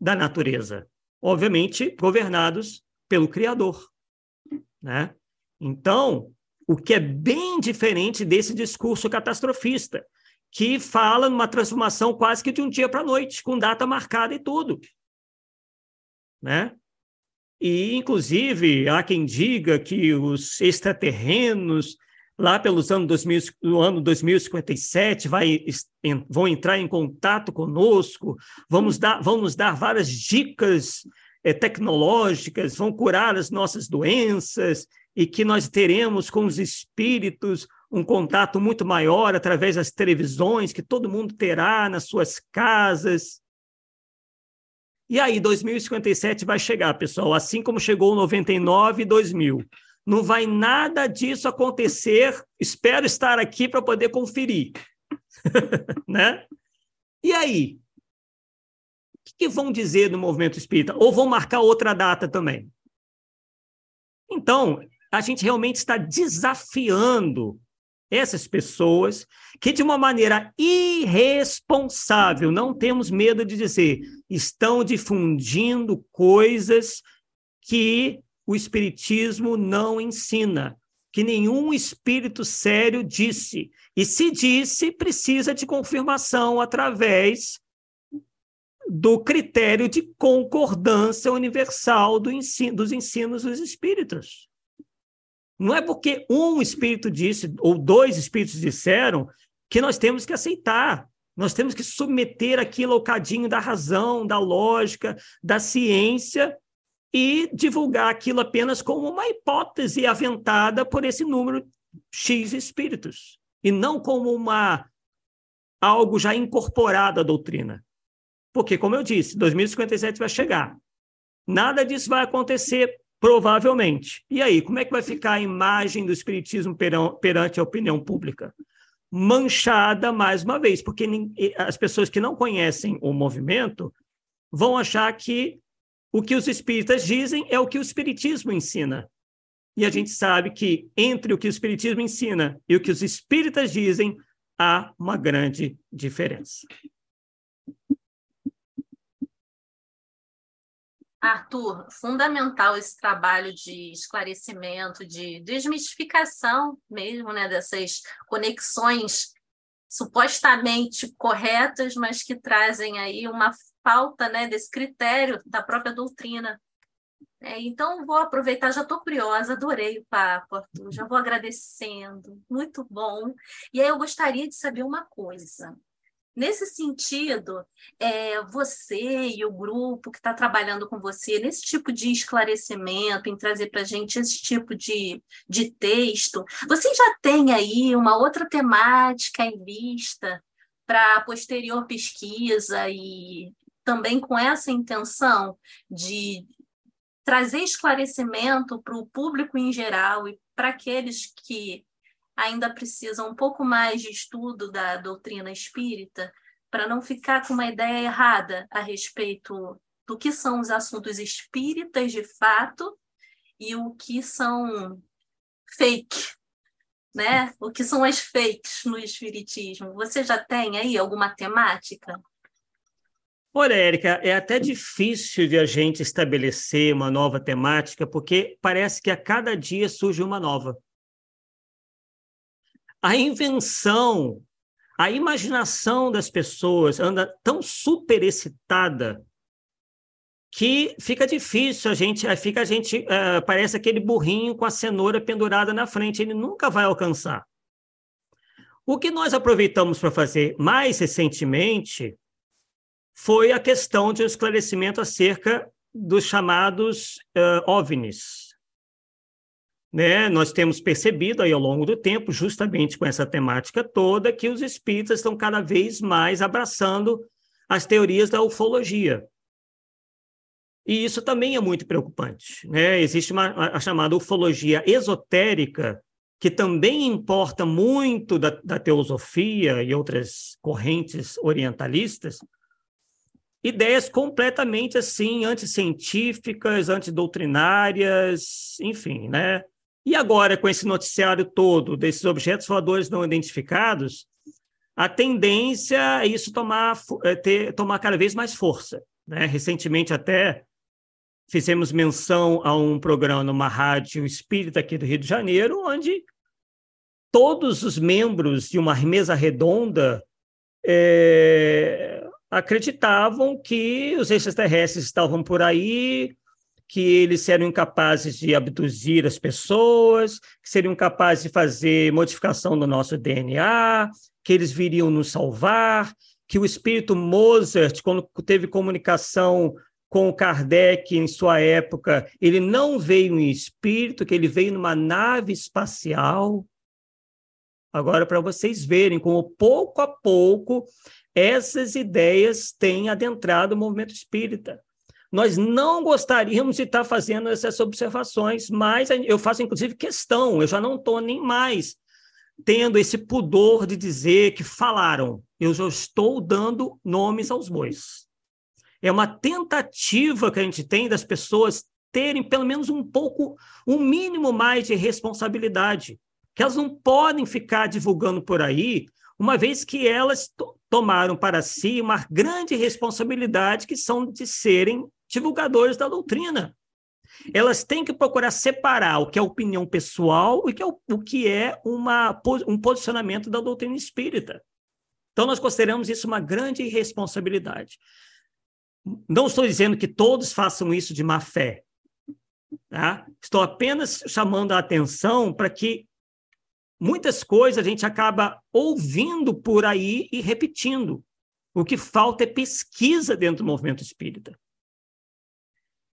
da natureza, obviamente governados pelo Criador. Né? Então, o que é bem diferente desse discurso catastrofista, que fala numa transformação quase que de um dia para a noite, com data marcada e tudo. Né? E, inclusive, há quem diga que os extraterrenos lá pelos anos 2000, no ano 2057 vai, vão entrar em contato conosco, vamos dar, vão nos dar várias dicas é, tecnológicas vão curar as nossas doenças e que nós teremos com os espíritos um contato muito maior através das televisões que todo mundo terá nas suas casas. E aí, 2057 vai chegar, pessoal, assim como chegou 99 e 2000. Não vai nada disso acontecer. Espero estar aqui para poder conferir. [laughs] né? E aí? O que vão dizer no movimento espírita? Ou vão marcar outra data também? Então, a gente realmente está desafiando essas pessoas que, de uma maneira irresponsável, não temos medo de dizer, estão difundindo coisas que o Espiritismo não ensina, que nenhum espírito sério disse. E se disse, precisa de confirmação através do critério de concordância universal do ensino, dos ensinos dos espíritos. Não é porque um espírito disse, ou dois espíritos disseram, que nós temos que aceitar. Nós temos que submeter aquilo ao cadinho da razão, da lógica, da ciência e divulgar aquilo apenas como uma hipótese aventada por esse número X espíritos, e não como uma algo já incorporado à doutrina. Porque, como eu disse, 2057 vai chegar. Nada disso vai acontecer Provavelmente. E aí, como é que vai ficar a imagem do Espiritismo perante a opinião pública? Manchada mais uma vez, porque as pessoas que não conhecem o movimento vão achar que o que os espíritas dizem é o que o Espiritismo ensina. E a gente sabe que entre o que o Espiritismo ensina e o que os espíritas dizem, há uma grande diferença. Arthur, fundamental esse trabalho de esclarecimento, de desmistificação mesmo, né, dessas conexões supostamente corretas, mas que trazem aí uma falta, né, desse critério da própria doutrina. É, então, vou aproveitar, já estou curiosa, adorei o papo, Arthur, já vou agradecendo, muito bom. E aí eu gostaria de saber uma coisa. Nesse sentido, é, você e o grupo que está trabalhando com você, nesse tipo de esclarecimento, em trazer para a gente esse tipo de, de texto, você já tem aí uma outra temática em vista para posterior pesquisa e também com essa intenção de trazer esclarecimento para o público em geral e para aqueles que ainda precisam um pouco mais de estudo da doutrina espírita para não ficar com uma ideia errada a respeito do que são os assuntos espíritas de fato e o que são fake, né? O que são as fakes no espiritismo? Você já tem aí alguma temática? Olha, Érica, é até difícil de a gente estabelecer uma nova temática, porque parece que a cada dia surge uma nova a invenção, a imaginação das pessoas anda tão super excitada que fica difícil a gente, fica a gente, uh, parece aquele burrinho com a cenoura pendurada na frente, ele nunca vai alcançar. O que nós aproveitamos para fazer mais recentemente foi a questão de um esclarecimento acerca dos chamados uh, OVNIs, né, nós temos percebido aí ao longo do tempo, justamente com essa temática toda, que os espíritas estão cada vez mais abraçando as teorias da ufologia. E isso também é muito preocupante. Né? Existe uma, a chamada ufologia esotérica, que também importa muito da, da teosofia e outras correntes orientalistas, ideias completamente assim anticientíficas, antidoutrinárias, enfim, né? E agora, com esse noticiário todo desses objetos voadores não identificados, a tendência é isso tomar, é ter, tomar cada vez mais força. Né? Recentemente, até fizemos menção a um programa numa rádio espírita aqui do Rio de Janeiro, onde todos os membros de uma mesa redonda é, acreditavam que os extraterrestres estavam por aí que eles seriam incapazes de abduzir as pessoas, que seriam capazes de fazer modificação do nosso DNA, que eles viriam nos salvar, que o espírito Mozart, quando teve comunicação com Kardec em sua época, ele não veio em espírito, que ele veio numa nave espacial. Agora, para vocês verem como pouco a pouco essas ideias têm adentrado o movimento espírita. Nós não gostaríamos de estar fazendo essas observações, mas eu faço inclusive questão, eu já não estou nem mais tendo esse pudor de dizer que falaram. Eu já estou dando nomes aos bois. É uma tentativa que a gente tem das pessoas terem pelo menos um pouco, um mínimo mais de responsabilidade, que elas não podem ficar divulgando por aí, uma vez que elas tomaram para si uma grande responsabilidade que são de serem divulgadores da doutrina. Elas têm que procurar separar o que é opinião pessoal e o que é, é uma, um posicionamento da doutrina espírita. Então, nós consideramos isso uma grande responsabilidade. Não estou dizendo que todos façam isso de má fé. Tá? Estou apenas chamando a atenção para que muitas coisas a gente acaba ouvindo por aí e repetindo. O que falta é pesquisa dentro do movimento espírita.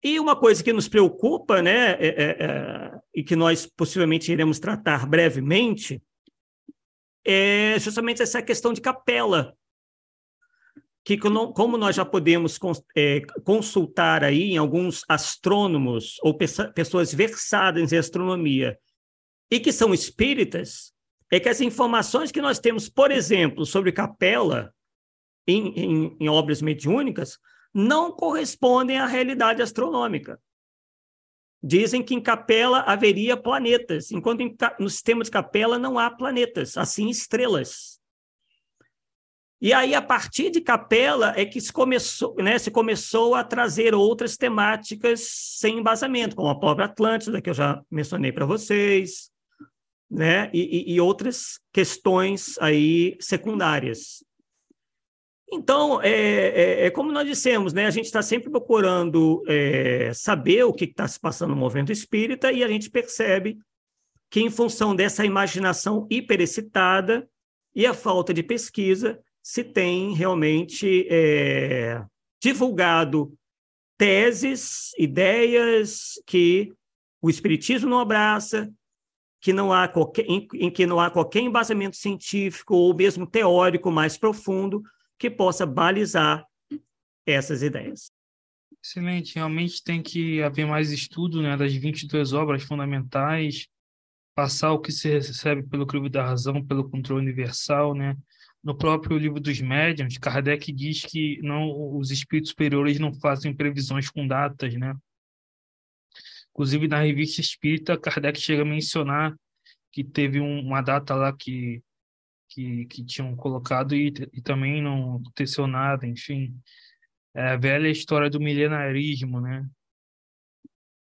E uma coisa que nos preocupa, né, é, é, é, e que nós possivelmente iremos tratar brevemente, é justamente essa questão de capela, que como nós já podemos é, consultar aí em alguns astrônomos ou pessoas versadas em astronomia e que são espíritas, é que as informações que nós temos, por exemplo, sobre capela em, em, em obras mediúnicas não correspondem à realidade astronômica. Dizem que em Capela haveria planetas, enquanto em, no sistema de Capela não há planetas, assim estrelas. E aí, a partir de Capela, é que se começou, né, se começou a trazer outras temáticas sem embasamento, como a própria Atlântida, que eu já mencionei para vocês, né, e, e, outras questões aí secundárias. Então, é, é, é, como nós dissemos, né? A gente está sempre procurando é, saber o que está se passando no movimento espírita e a gente percebe que, em função dessa imaginação hiperexcitada e a falta de pesquisa, se tem realmente é, divulgado teses, ideias que o espiritismo não abraça, que não há qualquer, em, em que não há qualquer embasamento científico ou mesmo teórico mais profundo que possa balizar essas ideias. Excelente, realmente tem que haver mais estudo né, das 22 obras fundamentais, passar o que se recebe pelo crivo da razão, pelo controle universal, né? No próprio livro dos médiuns, Kardec diz que não, os espíritos superiores não fazem previsões com datas, né? Inclusive, na revista espírita, Kardec chega a mencionar que teve um, uma data lá que que, que tinham colocado e, e também não aconteceu nada, enfim. É a velha história do milenarismo, né?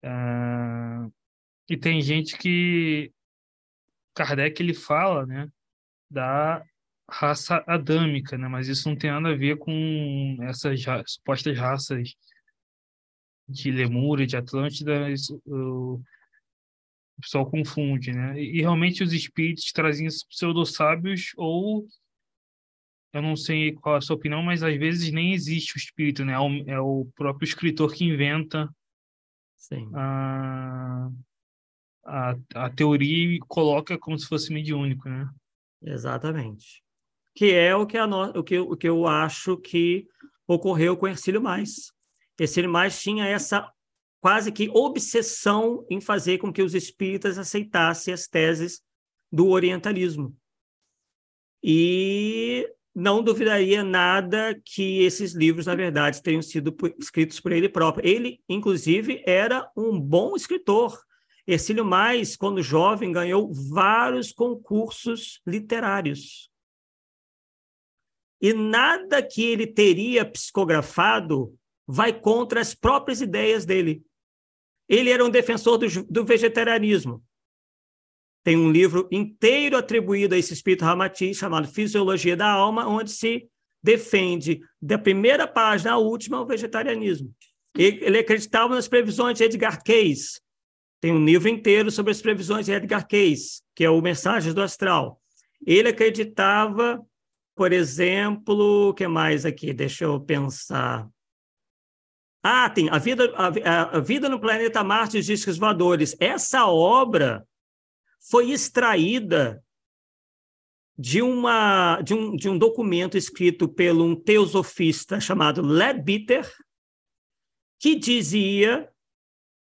É, e tem gente que Kardec ele fala, né, da raça adâmica, né? Mas isso não tem nada a ver com essas ra supostas raças de Lemúria, de Atlântida. Isso, o pessoal confunde, né? E, realmente os espíritos trazem pseudo-sábios ou eu não sei qual é a sua opinião, mas às vezes nem existe o espírito, né? É o, é o próprio escritor que inventa a, a, a, teoria e coloca como se fosse mediúnico, né? Exatamente. Que é o que, a no, o que, o que eu acho que ocorreu com Ercílio Mais. Mais tinha essa quase que obsessão em fazer com que os espíritas aceitassem as teses do orientalismo. E não duvidaria nada que esses livros, na verdade, tenham sido escritos por ele próprio. Ele, inclusive, era um bom escritor. Ercílio Mais, quando jovem, ganhou vários concursos literários. E nada que ele teria psicografado vai contra as próprias ideias dele. Ele era um defensor do, do vegetarianismo. Tem um livro inteiro atribuído a esse espírito Ramati, chamado Fisiologia da Alma, onde se defende, da primeira página à última, o vegetarianismo. Ele acreditava nas previsões de Edgar Cayce. Tem um livro inteiro sobre as previsões de Edgar Cayce, que é o Mensagens do Astral. Ele acreditava, por exemplo, o que mais aqui? Deixa eu pensar. Ah, tem a vida, a, a vida no planeta Marte e os discos voadores. Essa obra foi extraída de, uma, de, um, de um documento escrito por um teosofista chamado Leadbeater, que dizia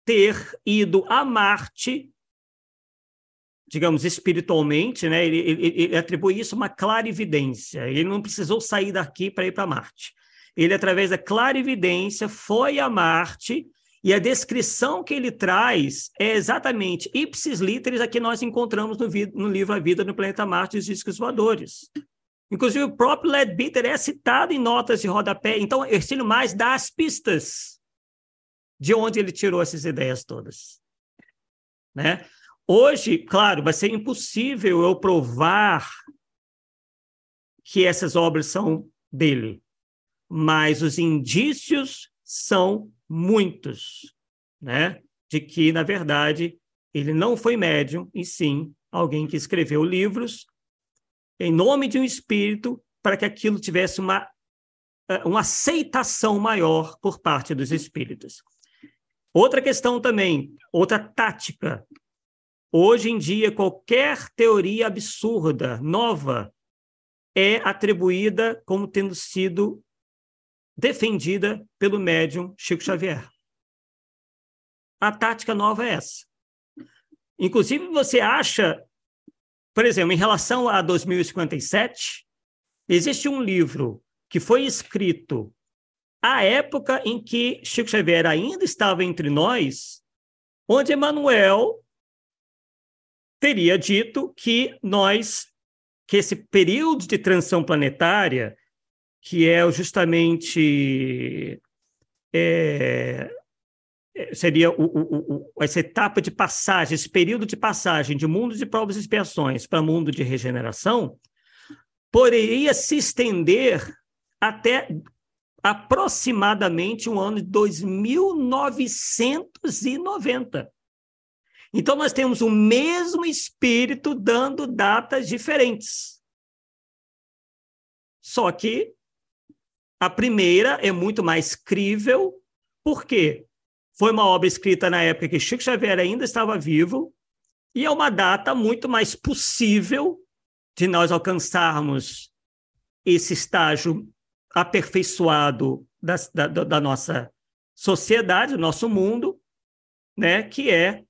ter ido a Marte, digamos, espiritualmente, né? ele, ele, ele atribui isso a uma clarividência. Ele não precisou sair daqui para ir para Marte. Ele, através da clarividência, foi a Marte e a descrição que ele traz é exatamente ipsis literis a que nós encontramos no, no livro A Vida no Planeta Marte e os Discos Voadores. Inclusive, o próprio Leadbeater é citado em notas de rodapé. Então, Ercílio Mais dá as pistas de onde ele tirou essas ideias todas. Né? Hoje, claro, vai ser impossível eu provar que essas obras são dele, mas os indícios são muitos, né? De que, na verdade, ele não foi médium, e sim alguém que escreveu livros em nome de um espírito para que aquilo tivesse uma, eh, uma aceitação maior por parte dos espíritos. Outra questão também, outra tática. Hoje em dia, qualquer teoria absurda, nova, é atribuída como tendo sido defendida pelo médium Chico Xavier. A tática nova é essa. Inclusive, você acha, por exemplo, em relação a 2057, existe um livro que foi escrito à época em que Chico Xavier ainda estava entre nós, onde Emmanuel teria dito que nós, que esse período de transição planetária que é justamente é, é, seria o, o, o, essa etapa de passagem, esse período de passagem de mundo de provas e expiações para mundo de regeneração, poderia se estender até aproximadamente o ano de 2990. Então, nós temos o mesmo espírito dando datas diferentes. Só que a primeira é muito mais crível, porque foi uma obra escrita na época que Chico Xavier ainda estava vivo, e é uma data muito mais possível de nós alcançarmos esse estágio aperfeiçoado da, da, da nossa sociedade, do nosso mundo, né, que é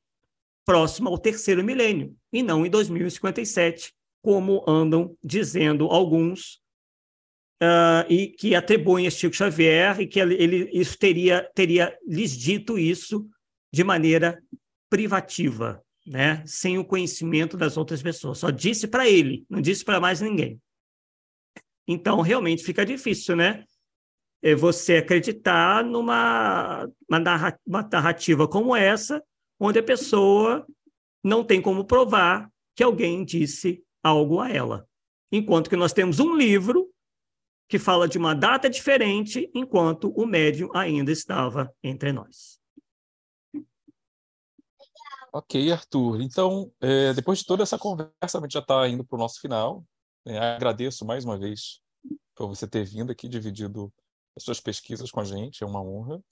próximo ao terceiro milênio, e não em 2057, como andam dizendo alguns uh, e que atribuem a Chico Xavier e que ele, isso teria, teria lhes dito isso de maneira privativa, né? sem o conhecimento das outras pessoas. Só disse para ele, não disse para mais ninguém. Então, realmente fica difícil, né? É você acreditar numa uma narrativa como essa, onde a pessoa não tem como provar que alguém disse algo a ela. Enquanto que nós temos um livro que fala de uma data diferente, enquanto o médium ainda estava entre nós. Ok, Arthur. Então, é, depois de toda essa conversa, a gente já está indo para o nosso final. É, agradeço mais uma vez por você ter vindo aqui, dividido as suas pesquisas com a gente, é uma honra.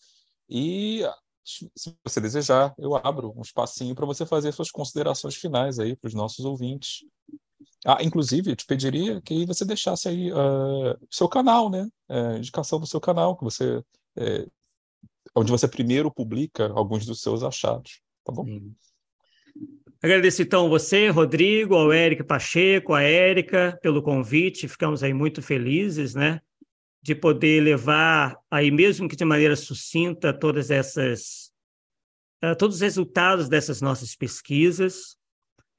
E se você desejar, eu abro um espacinho para você fazer suas considerações finais aí para os nossos ouvintes. Ah, inclusive, eu te pediria que você deixasse aí uh, seu canal, né? Uh, indicação do seu canal, que você, uh, onde você primeiro publica alguns dos seus achados, tá bom? Sim. Agradeço então você, Rodrigo, ao Érica Pacheco, a Érica, pelo convite. Ficamos aí muito felizes, né? De poder levar aí, mesmo que de maneira sucinta, todas essas, uh, todos os resultados dessas nossas pesquisas.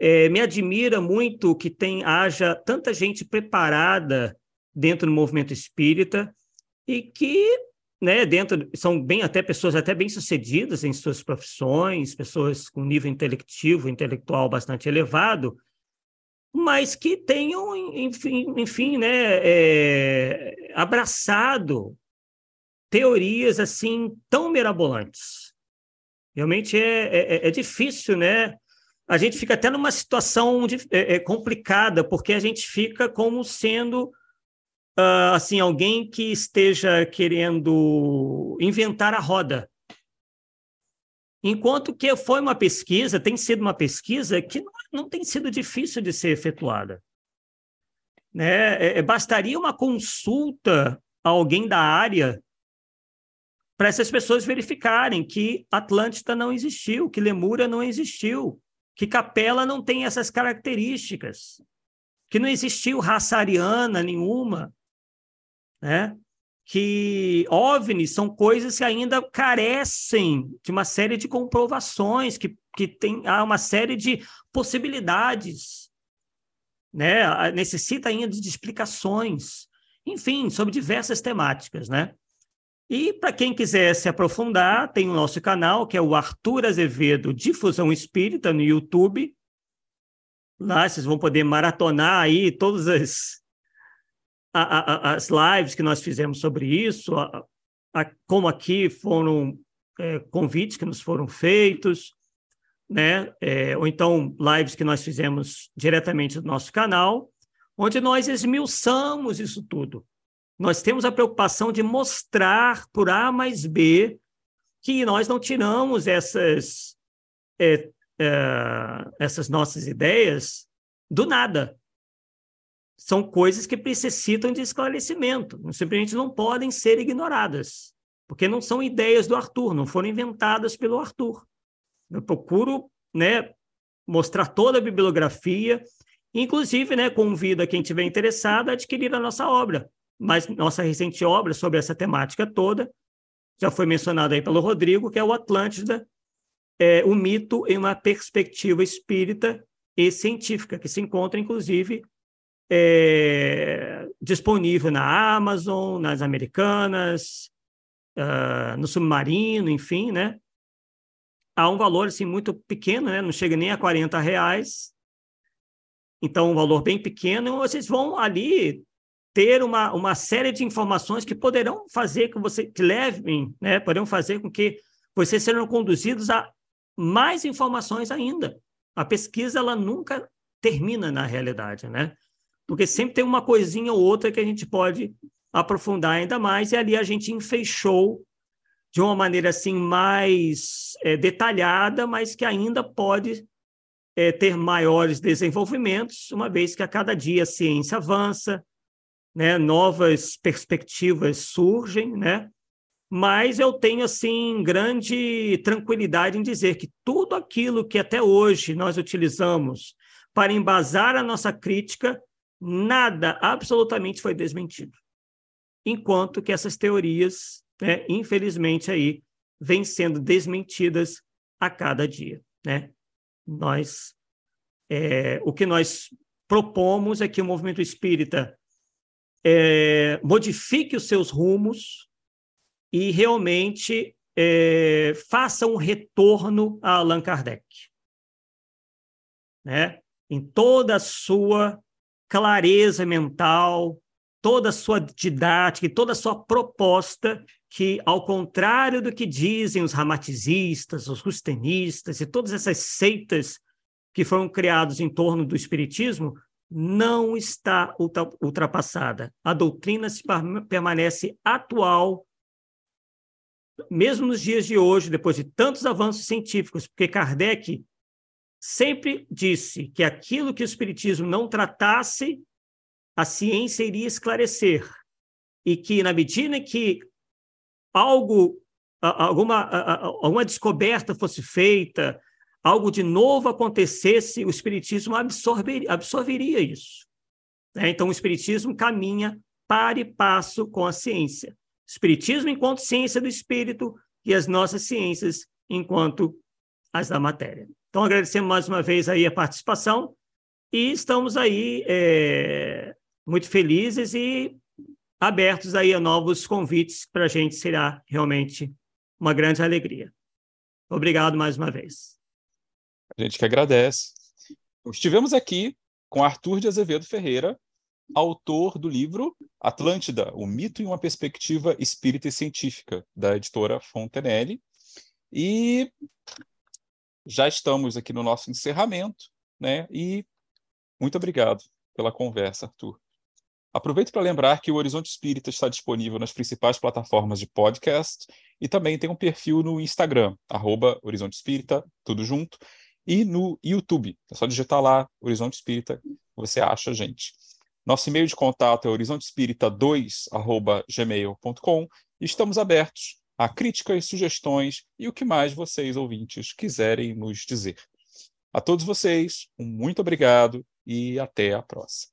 É, me admira muito que tem, haja tanta gente preparada dentro do movimento espírita e que né, dentro são bem até pessoas até bem sucedidas em suas profissões, pessoas com nível intelectivo, intelectual bastante elevado, mas que tenham, enfim, enfim né, é, abraçado teorias assim tão mirabolantes. Realmente é, é, é difícil, né? A gente fica até numa situação de, é, é, complicada, porque a gente fica como sendo uh, assim alguém que esteja querendo inventar a roda. Enquanto que foi uma pesquisa, tem sido uma pesquisa que não, não tem sido difícil de ser efetuada. Né? É, é bastaria uma consulta a alguém da área para essas pessoas verificarem que Atlântida não existiu, que Lemúria não existiu, que Capela não tem essas características, que não existiu raça ariana nenhuma, né? que OVNIs são coisas que ainda carecem de uma série de comprovações, que, que tem há uma série de possibilidades, né? necessita ainda de explicações, enfim, sobre diversas temáticas. Né? E para quem quiser se aprofundar, tem o nosso canal, que é o Arthur Azevedo Difusão Espírita, no YouTube. Lá vocês vão poder maratonar aí todas as a, a, as lives que nós fizemos sobre isso, a, como aqui foram é, convites que nos foram feitos, né? É, ou então lives que nós fizemos diretamente do nosso canal, onde nós esmiuçamos isso tudo. Nós temos a preocupação de mostrar por A mais B que nós não tiramos essas, é, é essas nossas ideias do nada. São coisas que necessitam de esclarecimento, simplesmente não podem ser ignoradas, porque não são ideias do Arthur, não foram inventadas pelo Arthur. Eu procuro né, mostrar toda a bibliografia, inclusive né, convido a quem estiver interessado a adquirir a nossa obra, mas nossa recente obra sobre essa temática toda, já foi mencionada aí pelo Rodrigo, que é o Atlântida, é, o mito em uma perspectiva espírita e científica, que se encontra, inclusive, é, disponível na Amazon, nas Americanas, uh, no Submarino, enfim, né? Há um valor assim muito pequeno, né? Não chega nem a 40 reais. Então, um valor bem pequeno. Vocês vão ali ter uma, uma série de informações que poderão fazer com você, que levem, né? Poderão fazer com que vocês sejam conduzidos a mais informações ainda. A pesquisa, ela nunca termina na realidade, né? porque sempre tem uma coisinha ou outra que a gente pode aprofundar ainda mais, e ali a gente enfeixou de uma maneira assim mais é, detalhada, mas que ainda pode é, ter maiores desenvolvimentos, uma vez que a cada dia a ciência avança, né, novas perspectivas surgem, né? Mas eu tenho assim grande tranquilidade em dizer que tudo aquilo que até hoje nós utilizamos para embasar a nossa crítica nada absolutamente foi desmentido. Enquanto que essas teorias, né, infelizmente, aí, vêm sendo desmentidas a cada dia. Né? Nós, é, o que nós propomos é que o movimento espírita é, modifique os seus rumos e realmente é, faça um retorno a Allan Kardec. Né? Em toda a sua clareza mental, toda a sua didática e toda a sua proposta, que, ao contrário do que dizem os ramatizistas, os rustenistas e todas essas seitas que foram criados em torno do espiritismo, não está ultrapassada. A doutrina se permanece atual, mesmo nos dias de hoje, depois de tantos avanços científicos, porque Kardec sempre disse que aquilo que o Espiritismo não tratasse, a ciência iria esclarecer. E que, na medida que algo, alguma, alguma descoberta fosse feita, algo de novo acontecesse, o Espiritismo absorver, absorveria isso. Né? Então, o Espiritismo caminha para e passo com a ciência. Espiritismo enquanto ciência do espírito e as nossas ciências enquanto as da matéria. Então, agradecemos mais uma vez aí a participação e estamos aí é, muito felizes e abertos aí a novos convites para a gente será realmente uma grande alegria. Obrigado mais uma vez. A gente que agradece. Estivemos aqui com Arthur de Azevedo Ferreira, autor do livro Atlântida, o mito e uma perspectiva espírita e científica, da editora Fontenelle. E já estamos aqui no nosso encerramento, né? E muito obrigado pela conversa, Arthur. Aproveito para lembrar que o Horizonte Espírita está disponível nas principais plataformas de podcast e também tem um perfil no Instagram, arroba Horizonte Espírita, tudo junto, e no YouTube. É só digitar lá Horizonte Espírita, você acha a gente. Nosso e-mail de contato é horizontespírita2@gmail.com e estamos abertos a críticas, sugestões e o que mais vocês ouvintes quiserem nos dizer. A todos vocês, um muito obrigado e até a próxima.